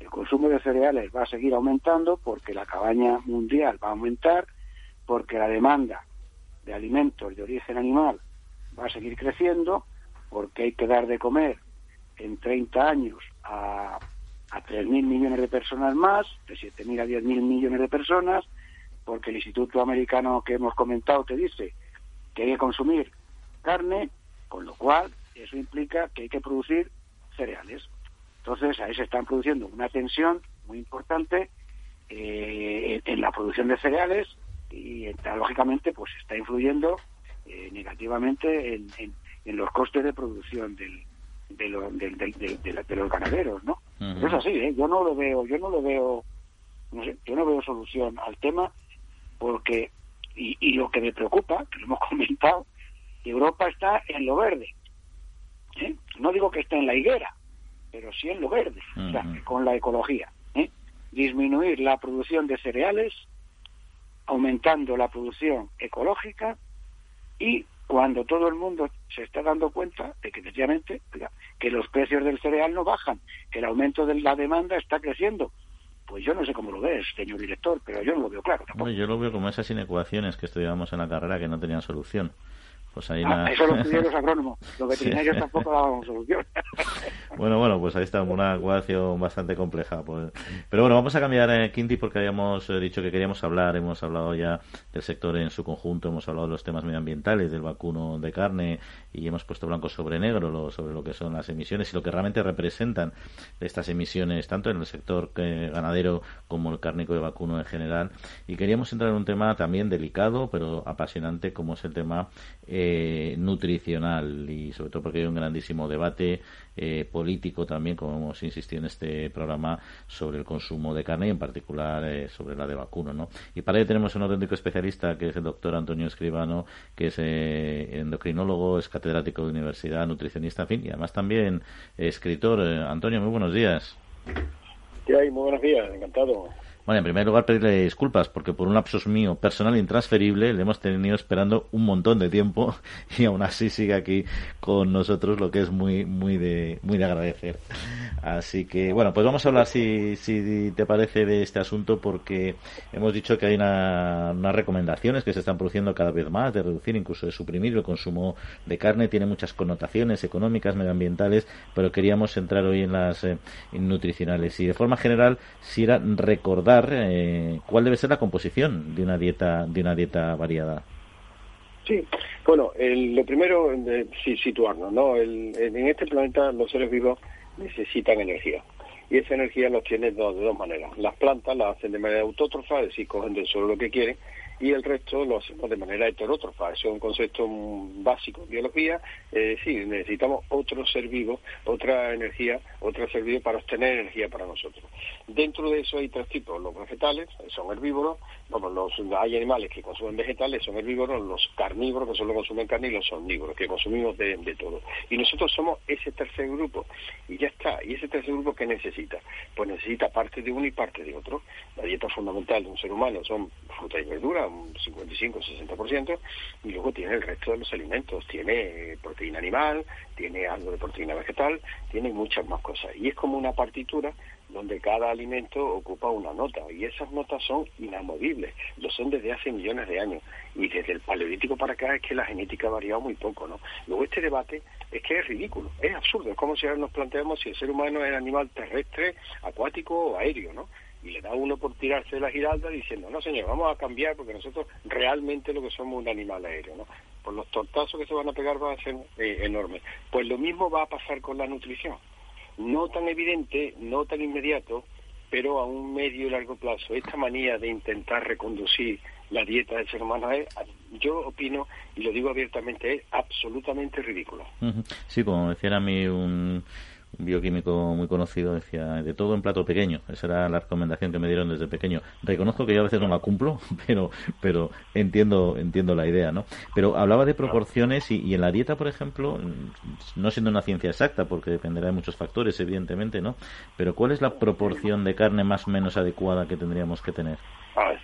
El consumo de cereales va a seguir aumentando porque la cabaña mundial va a aumentar, porque la demanda de alimentos de origen animal va a seguir creciendo porque hay que dar de comer en 30 años a, a 3.000 millones de personas más, de 7.000 a 10.000 millones de personas, porque el Instituto Americano que hemos comentado te dice que hay que consumir carne, con lo cual eso implica que hay que producir cereales. Entonces, ahí se están produciendo una tensión muy importante eh, en, la producción de cereales y, lógicamente, pues está influyendo eh, negativamente en, los costes de producción del, de, los ganaderos, ¿no? Es así, ¿eh? Yo no lo veo, yo no lo veo, no sé, yo no veo solución al tema porque, y, y lo que me preocupa, que lo hemos comentado, Europa está en lo verde. ¿eh? No digo que esté en la higuera, pero sí en lo verde, o sea, con la ecología. ¿eh? Disminuir la producción de cereales, aumentando la producción ecológica y cuando todo el mundo se está dando cuenta de que efectivamente que los precios del cereal no bajan, que el aumento de la demanda está creciendo. Pues yo no sé cómo lo ves, señor director, pero yo no lo veo claro. yo lo veo como esas inecuaciones que estudiábamos en la carrera que no tenían solución. Pues ahí ah, Eso lo pidieron los agrónomos. Los veterinarios tampoco daban solución. bueno, bueno, pues ahí está una ecuación bastante compleja. Pues. Pero bueno, vamos a cambiar, eh, Quinti, porque habíamos eh, dicho que queríamos hablar. Hemos hablado ya del sector en su conjunto, hemos hablado de los temas medioambientales, del vacuno de carne y hemos puesto blanco sobre negro sobre lo que son las emisiones y lo que realmente representan estas emisiones, tanto en el sector eh, ganadero como el cárnico de vacuno en general. Y queríamos entrar en un tema también delicado, pero apasionante, como es el tema. Eh, nutricional y sobre todo porque hay un grandísimo debate eh, político también, como hemos insistido en este programa, sobre el consumo de carne y en particular eh, sobre la de vacuno. ¿no? Y para ello tenemos un auténtico especialista que es el doctor Antonio Escribano, que es endocrinólogo, es catedrático de universidad, nutricionista, en fin, y además también escritor. Antonio, muy buenos días. ¿Qué hay? Muy buenos días, encantado. Bueno, en primer lugar pedirle disculpas porque por un lapsus mío personal intransferible le hemos tenido esperando un montón de tiempo y aún así sigue aquí con nosotros, lo que es muy muy de muy de agradecer. Así que bueno, pues vamos a hablar si, si te parece de este asunto porque hemos dicho que hay unas recomendaciones que se están produciendo cada vez más de reducir, incluso de suprimir el consumo de carne. Tiene muchas connotaciones económicas, medioambientales, pero queríamos entrar hoy en las eh, nutricionales y de forma general si era recordar eh, cuál debe ser la composición de una dieta de una dieta variada. Sí, bueno, lo primero, eh, sí, situarnos, ¿no? en este planeta los seres vivos necesitan energía y esa energía la obtienen de dos maneras. Las plantas la hacen de manera autótrofa, es decir, cogen del suelo lo que quieren, y el resto lo hacemos de manera heterótrofa. Eso es un concepto básico en biología. Es decir, necesitamos otro ser vivo, otra energía, otro ser vivo para obtener energía para nosotros. Dentro de eso hay tres tipos. Los vegetales son herbívoros, los, hay animales que consumen vegetales, son herbívoros, los carnívoros que solo consumen carne y los omnívoros, que consumimos de, de todo. Y nosotros somos ese tercer grupo. Y ya está. ¿Y ese tercer grupo qué necesita? Pues necesita parte de uno y parte de otro. La dieta fundamental de un ser humano son fruta y un 55-60%, y luego tiene el resto de los alimentos. Tiene proteína animal, tiene algo de proteína vegetal, tiene muchas más cosas. Y es como una partitura donde cada alimento ocupa una nota y esas notas son inamovibles, lo son desde hace millones de años y desde el paleolítico para acá es que la genética ha variado muy poco, ¿no? Luego este debate es que es ridículo, es absurdo, es como si ahora nos planteamos si el ser humano es animal terrestre, acuático o aéreo, ¿no? Y le da uno por tirarse de la giralda diciendo, no señor, vamos a cambiar porque nosotros realmente lo que somos un animal aéreo, ¿no? Por los tortazos que se van a pegar van a ser eh, enormes. Pues lo mismo va a pasar con la nutrición. No tan evidente, no tan inmediato, pero a un medio y largo plazo. Esta manía de intentar reconducir la dieta del ser humano es, yo opino, y lo digo abiertamente, es absolutamente ridículo. Sí, como decía a mí un un bioquímico muy conocido, decía, de todo en plato pequeño. Esa era la recomendación que me dieron desde pequeño. Reconozco que yo a veces no la cumplo, pero, pero entiendo, entiendo la idea, ¿no? Pero hablaba de proporciones y, en la dieta, por ejemplo, no siendo una ciencia exacta, porque dependerá de muchos factores, evidentemente, ¿no? Pero ¿cuál es la proporción de carne más o menos adecuada que tendríamos que tener? Ah,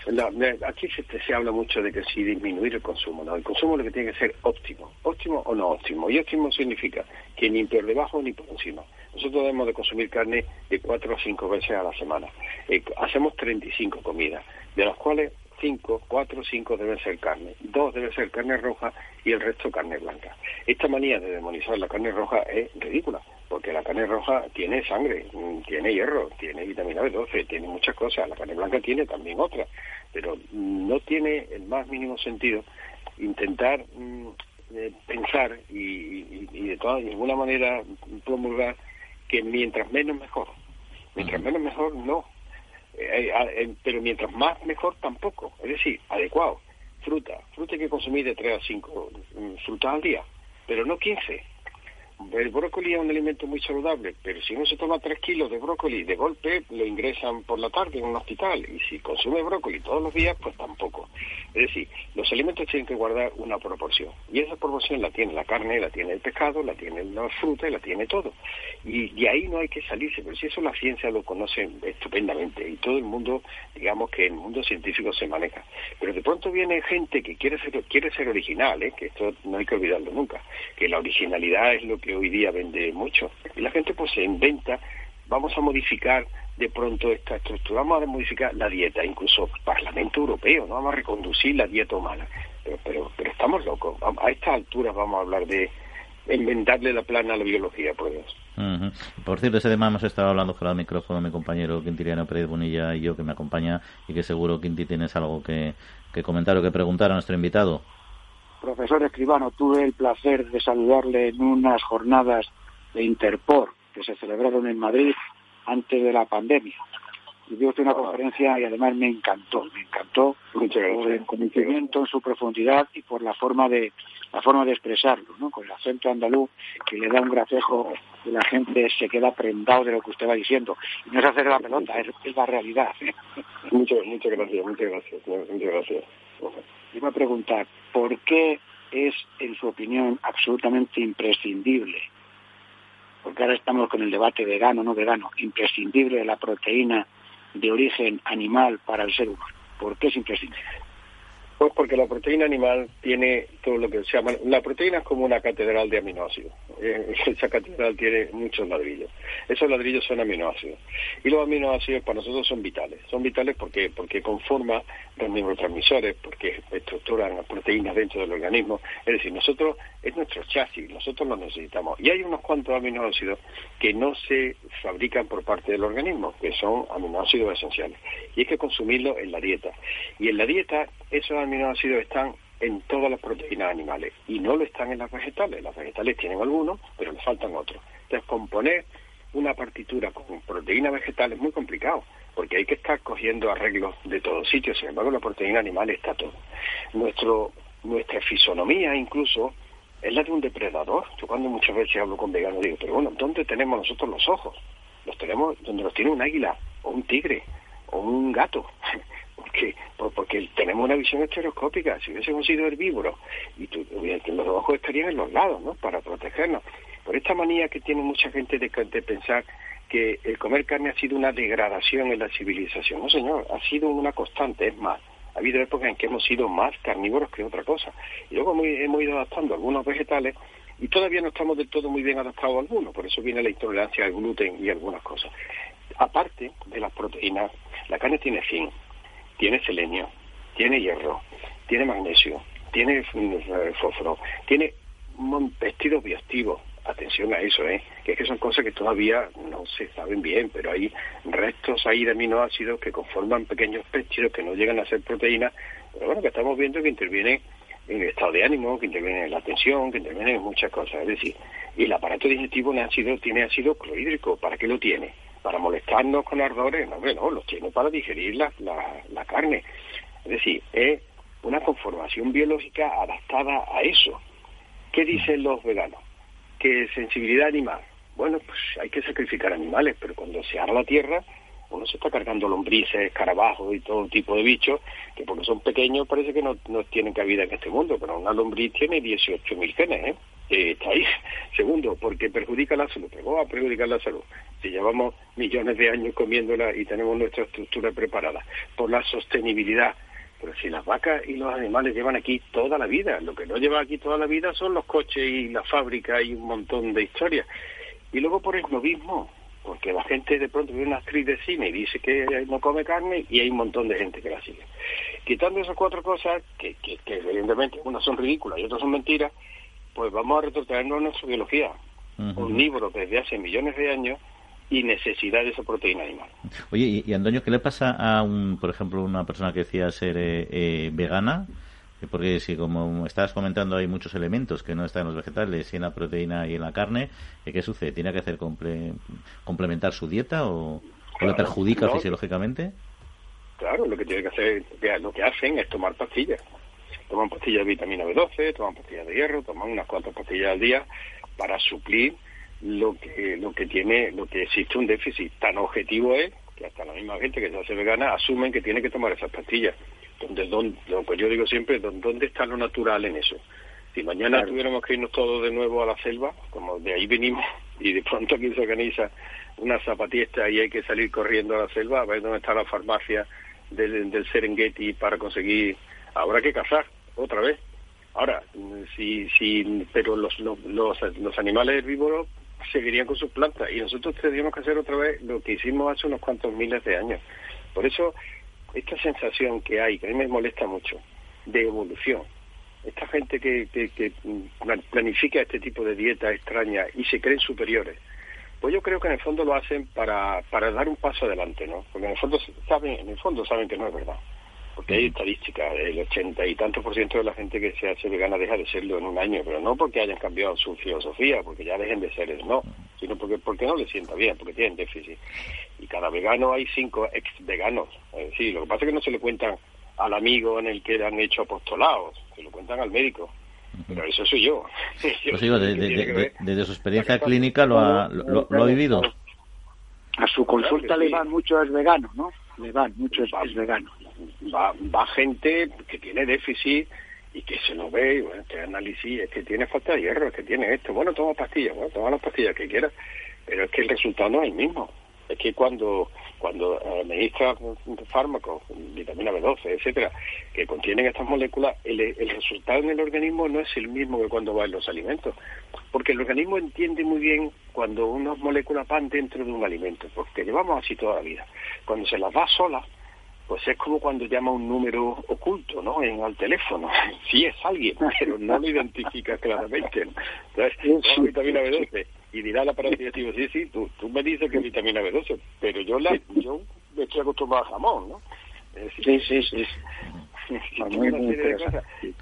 aquí se, habla mucho de que si disminuir el consumo, ¿no? El consumo lo que tiene que ser óptimo, óptimo o no óptimo. Y óptimo significa que ni por debajo ni por encima. Nosotros debemos de consumir carne de cuatro o cinco veces a la semana. Eh, hacemos 35 comidas, de las cuales cinco, cuatro o cinco deben ser carne, dos deben ser carne roja y el resto carne blanca. Esta manía de demonizar la carne roja es ridícula, porque la carne roja tiene sangre, mm, tiene hierro, tiene vitamina B12, tiene muchas cosas. La carne blanca tiene también otras, pero no tiene el más mínimo sentido intentar mm, eh, pensar y, de toda de alguna manera promulgar que mientras menos mejor. Mientras menos mejor, no. Eh, eh, pero mientras más mejor tampoco. Es decir, adecuado. Fruta. Fruta hay que consumir de 3 a 5 mm, frutas al día, pero no 15 el brócoli es un alimento muy saludable, pero si uno se toma tres kilos de brócoli de golpe, lo ingresan por la tarde en un hospital. Y si consume brócoli todos los días, pues tampoco. Es decir, los alimentos tienen que guardar una proporción. Y esa proporción la tiene la carne, la tiene el pescado, la tiene la fruta y la tiene todo. Y de ahí no hay que salirse, pero si eso la ciencia lo conoce estupendamente. Y todo el mundo, digamos que el mundo científico se maneja. Pero de pronto viene gente que quiere ser, quiere ser original, ¿eh? que esto no hay que olvidarlo nunca. Que la originalidad es lo que hoy día vende mucho. Y la gente pues se inventa, vamos a modificar de pronto esta estructura, vamos a modificar la dieta, incluso Parlamento Europeo, no vamos a reconducir la dieta humana. Pero, pero, pero estamos locos, a estas alturas vamos a hablar de inventarle la plana a la biología, por Dios. Por cierto, ese tema hemos estado hablando fuera del micrófono mi compañero Quintiliano Pérez Bonilla y yo, que me acompaña, y que seguro, Quinti, tienes algo que, que comentar o que preguntar a nuestro invitado. Profesor Escribano, tuve el placer de saludarle en unas jornadas de Interpor que se celebraron en Madrid antes de la pandemia. Y dio usted una conferencia y además me encantó, me encantó por el conocimiento en su profundidad y por la forma de la forma de expresarlo, ¿no? Con el acento andaluz que le da un gracejo y la gente se queda prendado de lo que usted va diciendo. Y no es hacer la pelota, es, la realidad. Muchas, muchas gracias, muchas gracias, muchas gracias iba a preguntar, ¿por qué es, en su opinión, absolutamente imprescindible? Porque ahora estamos con el debate vegano, no vegano, imprescindible la proteína de origen animal para el ser humano. ¿Por qué es imprescindible? Pues porque la proteína animal tiene todo lo que se llama... La proteína es como una catedral de aminoácidos. Eh, esa catedral tiene muchos ladrillos. Esos ladrillos son aminoácidos. Y los aminoácidos para nosotros son vitales. Son vitales porque, porque conforman los neurotransmisores, porque estructuran las proteínas dentro del organismo. Es decir, nosotros, es nuestro chasis, nosotros lo necesitamos. Y hay unos cuantos aminoácidos que no se fabrican por parte del organismo, que son aminoácidos esenciales. Y hay que consumirlos en la dieta. Y en la dieta, esos aminoácidos están en todas las proteínas animales y no lo están en las vegetales. Las vegetales tienen algunos, pero le faltan otros. Entonces, componer una partitura con proteínas vegetales es muy complicado, porque hay que estar cogiendo arreglos de todos sitios. Sin embargo, la proteína animal está todo. Nuestro, nuestra fisonomía, incluso, es la de un depredador. Yo cuando muchas veces hablo con veganos digo, pero bueno, ¿dónde tenemos nosotros los ojos? Los tenemos donde los tiene un águila o un tigre o un gato porque porque tenemos una visión estereoscópica. Si hubiésemos sido herbívoros, y los ojos estarían en los lados, ¿no? Para protegernos. Por esta manía que tiene mucha gente de, de pensar que el comer carne ha sido una degradación en la civilización. No, señor, ha sido una constante, es más. Ha habido épocas en que hemos sido más carnívoros que otra cosa. Y luego hemos ido adaptando algunos vegetales y todavía no estamos del todo muy bien adaptados a algunos. Por eso viene la intolerancia al gluten y algunas cosas. Aparte de las proteínas, la carne tiene fin tiene selenio, tiene hierro, tiene magnesio, tiene eh, fósforo, tiene vestidos bioactivos. Atención a eso, ¿eh? que es que son cosas que todavía no se saben bien, pero hay restos ahí de aminoácidos que conforman pequeños péptidos que no llegan a ser proteínas, pero bueno, que estamos viendo que intervienen en el estado de ánimo, que intervienen en la atención, que intervienen en muchas cosas. Es decir, y el aparato digestivo ácido, tiene ácido clorhídrico. ¿Para qué lo tiene? Para molestarnos con ardores, no, no, los tiene para digerir la, la, carne. Es decir, es una conformación biológica adaptada a eso. ¿Qué dicen los veganos? Que sensibilidad animal. Bueno, pues hay que sacrificar animales, pero cuando se arra la tierra, uno se está cargando lombrices, escarabajos y todo tipo de bichos, que porque son pequeños parece que no, no tienen cabida en este mundo, pero una lombriz tiene 18.000 genes, ¿eh? está ahí. Segundo, porque perjudica la salud. Pero va a perjudicar la salud. Si llevamos millones de años comiéndola y tenemos nuestra estructura preparada. Por la sostenibilidad. Pero si las vacas y los animales llevan aquí toda la vida, lo que no lleva aquí toda la vida son los coches y la fábrica y un montón de historias. Y luego por el novismo, porque la gente de pronto ve una actriz de cine y dice que no come carne y hay un montón de gente que la sigue. Quitando esas cuatro cosas, que, que, que evidentemente unas son ridículas y otras son mentiras, pues vamos a retrotraernos a nuestra biología. Un libro desde hace millones de años y necesidad de esa proteína animal. Oye, y, Antonio, ¿qué le pasa a, un, por ejemplo, una persona que decía ser eh, eh, vegana? Porque si, como estás comentando, hay muchos elementos que no están en los vegetales y en la proteína y en la carne, ¿qué sucede? ¿Tiene que hacer complementar su dieta o, le perjudica fisiológicamente? Claro, lo que tiene que hacer, lo que hacen es tomar pastillas. Toman pastillas de vitamina B12, toman pastillas de hierro, toman unas cuantas pastillas al día para suplir lo que lo que tiene, lo que existe un déficit. Tan objetivo es que hasta la misma gente que se hace vegana asumen que tiene que tomar esas pastillas. Donde, donde, lo que yo digo siempre, ¿dónde está lo natural en eso? Si mañana tuviéramos que irnos todos de nuevo a la selva, como de ahí venimos, y de pronto aquí se organiza una zapatista y hay que salir corriendo a la selva a ver dónde está la farmacia del, del Serengeti para conseguir, habrá que cazar otra vez. Ahora, si, si, pero los, los, los, animales herbívoros seguirían con sus plantas y nosotros tendríamos que hacer otra vez lo que hicimos hace unos cuantos miles de años. Por eso, esta sensación que hay, que a mí me molesta mucho, de evolución, esta gente que, que, que planifica este tipo de dieta extraña y se creen superiores, pues yo creo que en el fondo lo hacen para, para dar un paso adelante, ¿no? Porque en el fondo saben, en el fondo saben que no es verdad. Porque hay estadísticas, el ochenta y tantos por ciento de la gente que se hace vegana deja de serlo en un año, pero no porque hayan cambiado su filosofía, porque ya dejen de ser el no, sino porque, porque no les sienta bien, porque tienen déficit. Y cada vegano hay cinco ex veganos. sí, lo que pasa es que no se le cuentan al amigo en el que han hecho apostolados, se lo cuentan al médico pero eso soy yo. Pues digo, desde su experiencia clínica lo ha, lo, ha vivido. A su consulta le van muchos veganos, ¿no? Le van muchos es vegano. Va, va gente que tiene déficit y que se lo ve, y bueno, que análisis, es que tiene falta de hierro, es que tiene esto. Bueno, toma pastillas, bueno, toma las pastillas que quieras, pero es que el resultado no es el mismo. Es que cuando cuando administra fármacos, vitamina B12, etcétera, que contienen estas moléculas, el, resultado en el organismo no es el mismo que cuando va en los alimentos. Porque el organismo entiende muy bien cuando unas moléculas van dentro de un alimento, porque llevamos así toda la vida. Cuando se las da solas, pues es como cuando llama un número oculto, ¿no? En al teléfono. Sí es alguien, pero no lo identifica claramente. Entonces, vitamina B12 y dirá la aparato sí, sí, tú, tú me dices que es vitamina B12, pero yo la, yo me estoy acostumbrado a jamón, ¿no? sí, sí, sí.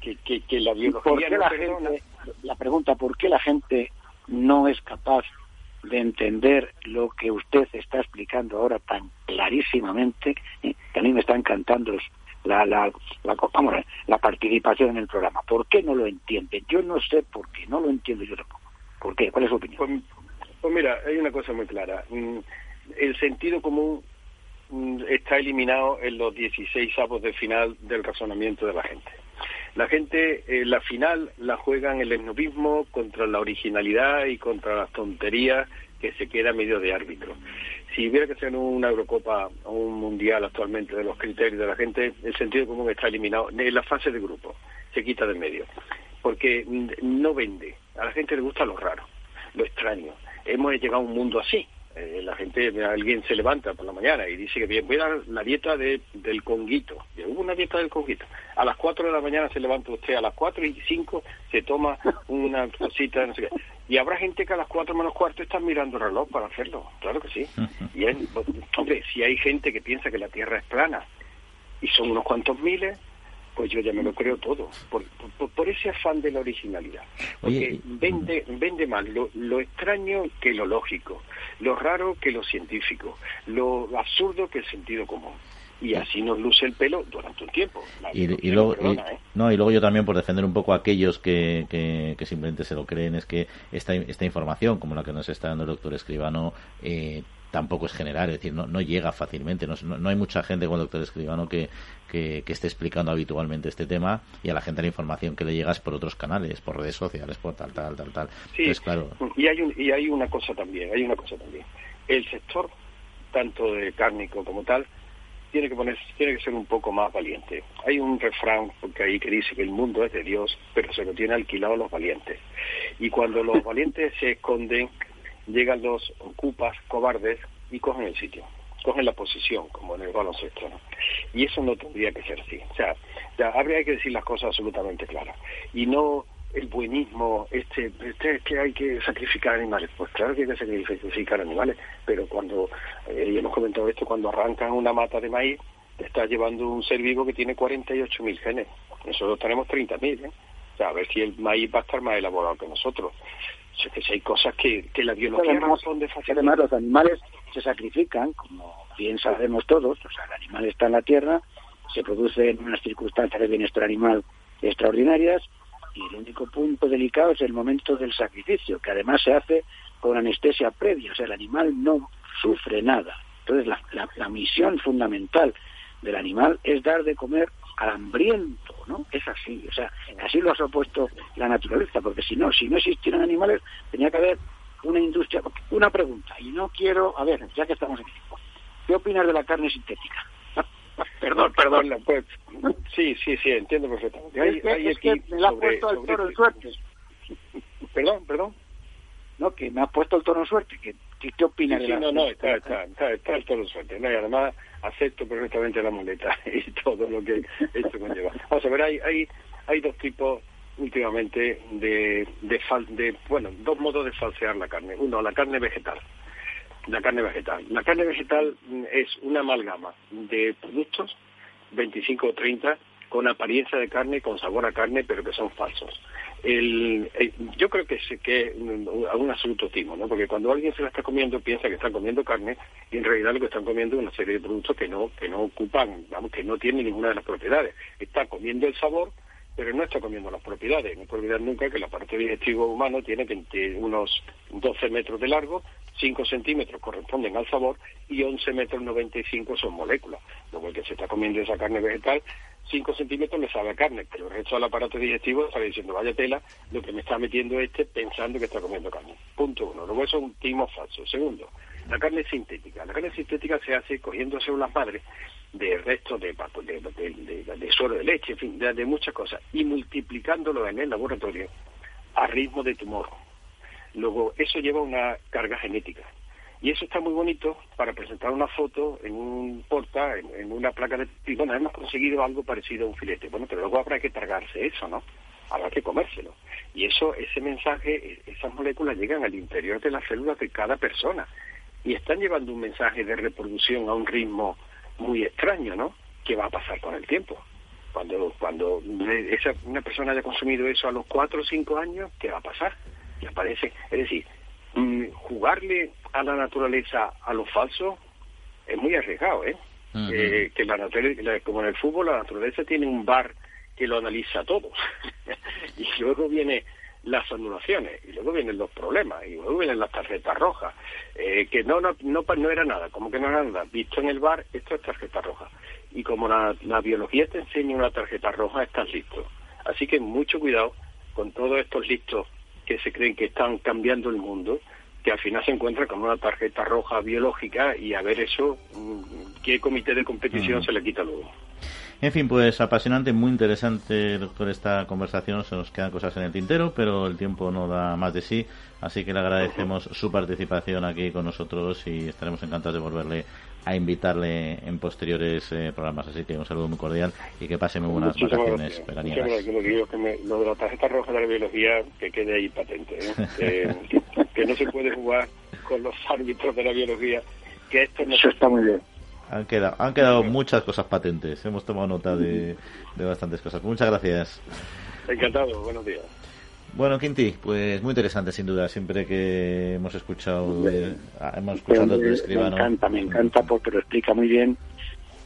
Que, que, que, la biología la, gente, la pregunta, ¿por qué la gente no es capaz de entender lo que usted está explicando ahora tan clarísimamente, eh, que a mí me está encantando la, la, la, vamos, la participación en el programa. ¿Por qué no lo entienden? Yo no sé por qué, no lo entiendo yo tampoco. ¿Por qué? ¿Cuál es su opinión? Pues, pues, mira, hay una cosa muy clara. Mm, el sentido común mm, está eliminado en los 16 avos de final del razonamiento de la gente. La gente, eh, la final la juegan el esnovismo contra la originalidad y contra las tonterías que se queda medio de árbitro. Si hubiera que ser una Eurocopa o un Mundial actualmente de los criterios de la gente, el sentido común está eliminado en la fase de grupo, se quita del medio, porque no vende, a la gente le gusta lo raro, lo extraño. Hemos llegado a un mundo así. Eh, la gente, alguien se levanta por la mañana y dice que bien, voy a dar la dieta de, del conguito. Y hubo una dieta del conguito. A las 4 de la mañana se levanta usted, a las 4 y 5 se toma una cosita, no sé qué. Y habrá gente que a las 4 menos cuarto está mirando el reloj para hacerlo. Claro que sí. Y hombre, si hay gente que piensa que la Tierra es plana y son unos cuantos miles, pues yo ya me lo creo todo, por, por, ese afán de la originalidad. Porque vende, vende más lo, lo, extraño que lo lógico, lo raro que lo científico, lo absurdo que el sentido común. Y así nos luce el pelo durante un tiempo. Y, luego, ¿eh? no, y luego yo también por defender un poco a aquellos que, que, simplemente se lo creen, es que esta, esta información, como la que nos está dando el doctor Escribano, eh, tampoco es general, es decir, no, no llega fácilmente. No, no, hay mucha gente con el doctor Escribano que, que, esté explicando habitualmente este tema y a la gente la información que le llega es por otros canales, por redes sociales, por tal, tal, tal, tal. Sí, claro. Y hay, y hay una cosa también, hay una cosa también. El sector, tanto de cárnico como tal, tiene que poner, tiene que ser un poco más valiente. Hay un refrán porque ahí que dice que el mundo es de Dios, pero se lo tiene alquilado los valientes. Y cuando los valientes se esconden, llegan los ocupas cobardes y cogen el sitio, cogen la posición, como en el baloncesto. Y eso no tendría que ser así. O sea, ya habría que decir las cosas absolutamente claras. Y no el buenismo, este, este que hay que sacrificar animales. Pues claro que hay que sacrificar animales, pero cuando, eh, hemos comentado esto, cuando arrancan una mata de maíz, te estás llevando un ser vivo que tiene 48.000 genes. Nosotros tenemos 30.000, ¿eh? O sea, a ver si el maíz va a estar más elaborado que nosotros. Que si hay cosas que, que la biología además, no responde fácilmente. Además, los animales se sacrifican, como bien sabemos todos, o sea, el animal está en la tierra, se producen unas circunstancias de bienestar animal extraordinarias y el único punto delicado es el momento del sacrificio, que además se hace con anestesia previa, o sea, el animal no sufre nada. Entonces, la, la, la misión fundamental del animal es dar de comer al hambriento, ¿no? Es así, o sea, así lo ha supuesto la naturaleza, porque si no, si no existieran animales, tenía que haber una industria. Una pregunta, y no quiero, a ver, ya que estamos aquí, ¿qué opinas de la carne sintética? Perdón, perdón, pues, sí, sí, sí, entiendo perfectamente. Hay, es que, hay es que me la ha puesto el toro en suerte. Perdón, perdón. No, que me ha puesto el toro en suerte. ¿Qué, qué, qué opinas sí, de sí, la no, no, está, está, está, está el toro en suerte. No, y además acepto perfectamente la muleta y todo lo que esto conlleva. Vamos a ver, hay, hay, hay dos tipos últimamente de, de, fal, de, bueno, dos modos de falsear la carne. Uno, la carne vegetal. La carne vegetal. La carne vegetal es una amalgama de productos, 25 o 30, con apariencia de carne, con sabor a carne, pero que son falsos. El, el, yo creo que es que un absoluto timo, ¿no? Porque cuando alguien se la está comiendo piensa que están comiendo carne y en realidad lo que están comiendo es una serie de productos que no que no ocupan, vamos, que no tienen ninguna de las propiedades. Está comiendo el sabor, pero no está comiendo las propiedades. No hay olvidar nunca que la parte digestiva humano tiene 20, unos 12 metros de largo, 5 centímetros corresponden al sabor y 11 metros 95 son moléculas. Luego el que se está comiendo esa carne vegetal 5 centímetros le sabe a carne, pero el resto del aparato digestivo está diciendo, vaya tela, lo que me está metiendo este pensando que está comiendo carne. Punto uno. Luego eso es un timo falso. Segundo, la carne sintética. La carne sintética se hace cogiendo células madres de restos de, de, suero de leche, en fin, de, muchas cosas, y multiplicándolo en el laboratorio a ritmo de tumor. Luego, eso lleva una carga genética. Y eso está muy bonito para presentar una foto en un porta, en, una placa de... Y bueno, hemos conseguido algo parecido a un filete. Bueno, pero luego habrá que tragarse eso, ¿no? Habrá que comérselo. Y eso, ese mensaje, esas moléculas llegan al interior de las células de cada persona. Y están llevando un mensaje de reproducción a un ritmo muy extraño, ¿no? ¿Qué va a pasar con el tiempo? Cuando, cuando esa, una persona haya consumido eso a los cuatro o cinco años, ¿qué va a pasar? Y aparece, es decir, jugarle a la naturaleza a lo falso es muy arriesgado, ¿eh? Uh -huh. eh que la naturaleza, como en el fútbol, la naturaleza tiene un bar que lo analiza todo. y luego viene las anulaciones, y luego vienen los problemas, y luego vienen las tarjetas rojas, eh, que no, no, no, no era nada, como que no era nada. Visto en el bar, esto es tarjeta roja. Y como la, la biología te enseña una tarjeta roja, estás listo. Así que mucho cuidado con todos estos listos que se creen que están cambiando el mundo, que al final se encuentra con una tarjeta roja biológica y a ver eso, ¿qué comité de competición uh -huh. se le quita luego? En fin, pues apasionante, muy interesante, doctor, esta conversación. Se nos quedan cosas en el tintero, pero el tiempo no da más de sí. Así que le agradecemos su participación aquí con nosotros y estaremos encantados de volverle a invitarle en posteriores eh, programas. Así que un saludo muy cordial y que pase muy buenas Muchísimas vacaciones gracias. veraniegas. Gracias. Lo, digo, que me, lo de la tarjeta roja de la biología, que quede ahí patente. ¿eh? que, que no se puede jugar con los árbitros de la biología. Que esto no Eso está muy bien. Han quedado, han quedado muchas cosas patentes. Hemos tomado nota de, de bastantes cosas. Muchas gracias. Encantado. Buenos días. Bueno, Quinti, pues muy interesante sin duda. Siempre que hemos escuchado, eh, hemos escuchado a tu escribano. Me encanta, me encanta porque lo explica muy bien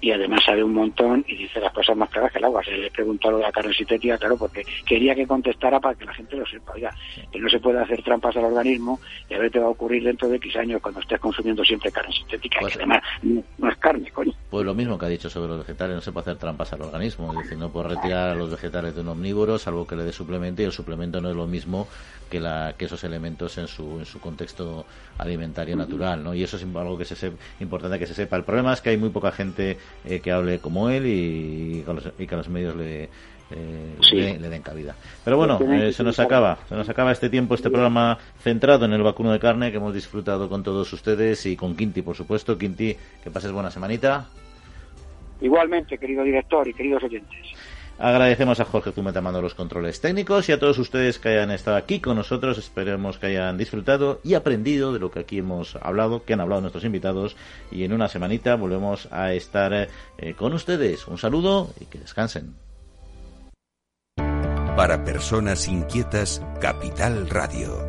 y además sabe un montón y dice las cosas más claras que el agua. Se le preguntó lo de la carne sintética, claro, porque quería que contestara para que la gente lo sepa. Oiga, que no se puede hacer trampas al organismo y a ver te va a ocurrir dentro de X años cuando estés consumiendo siempre carne sintética, pues, que además no, no, es carne, coño. Pues lo mismo que ha dicho sobre los vegetales, no se puede hacer trampas al organismo. Es decir, no puede retirar a los vegetales de un omnívoro salvo que le dé suplemento y el suplemento no es lo mismo que, la, que esos elementos en su, en su contexto alimentario natural, ¿no? Y eso es algo que se sepa, importante que se sepa. El problema es que hay muy poca gente eh, que hable como él y, y, con los, y que los medios le, eh, sí. le, le, den cabida. Pero bueno, eh, se nos acaba, se nos acaba este tiempo, este programa centrado en el vacuno de carne que hemos disfrutado con todos ustedes y con Quinti, por supuesto. Quinti, que pases buena semanita. Igualmente, querido director y queridos oyentes. Agradecemos a Jorge Zumeta mando los controles técnicos y a todos ustedes que hayan estado aquí con nosotros. Esperemos que hayan disfrutado y aprendido de lo que aquí hemos hablado, que han hablado nuestros invitados. Y en una semanita volvemos a estar eh, con ustedes. Un saludo y que descansen. Para personas inquietas, Capital Radio.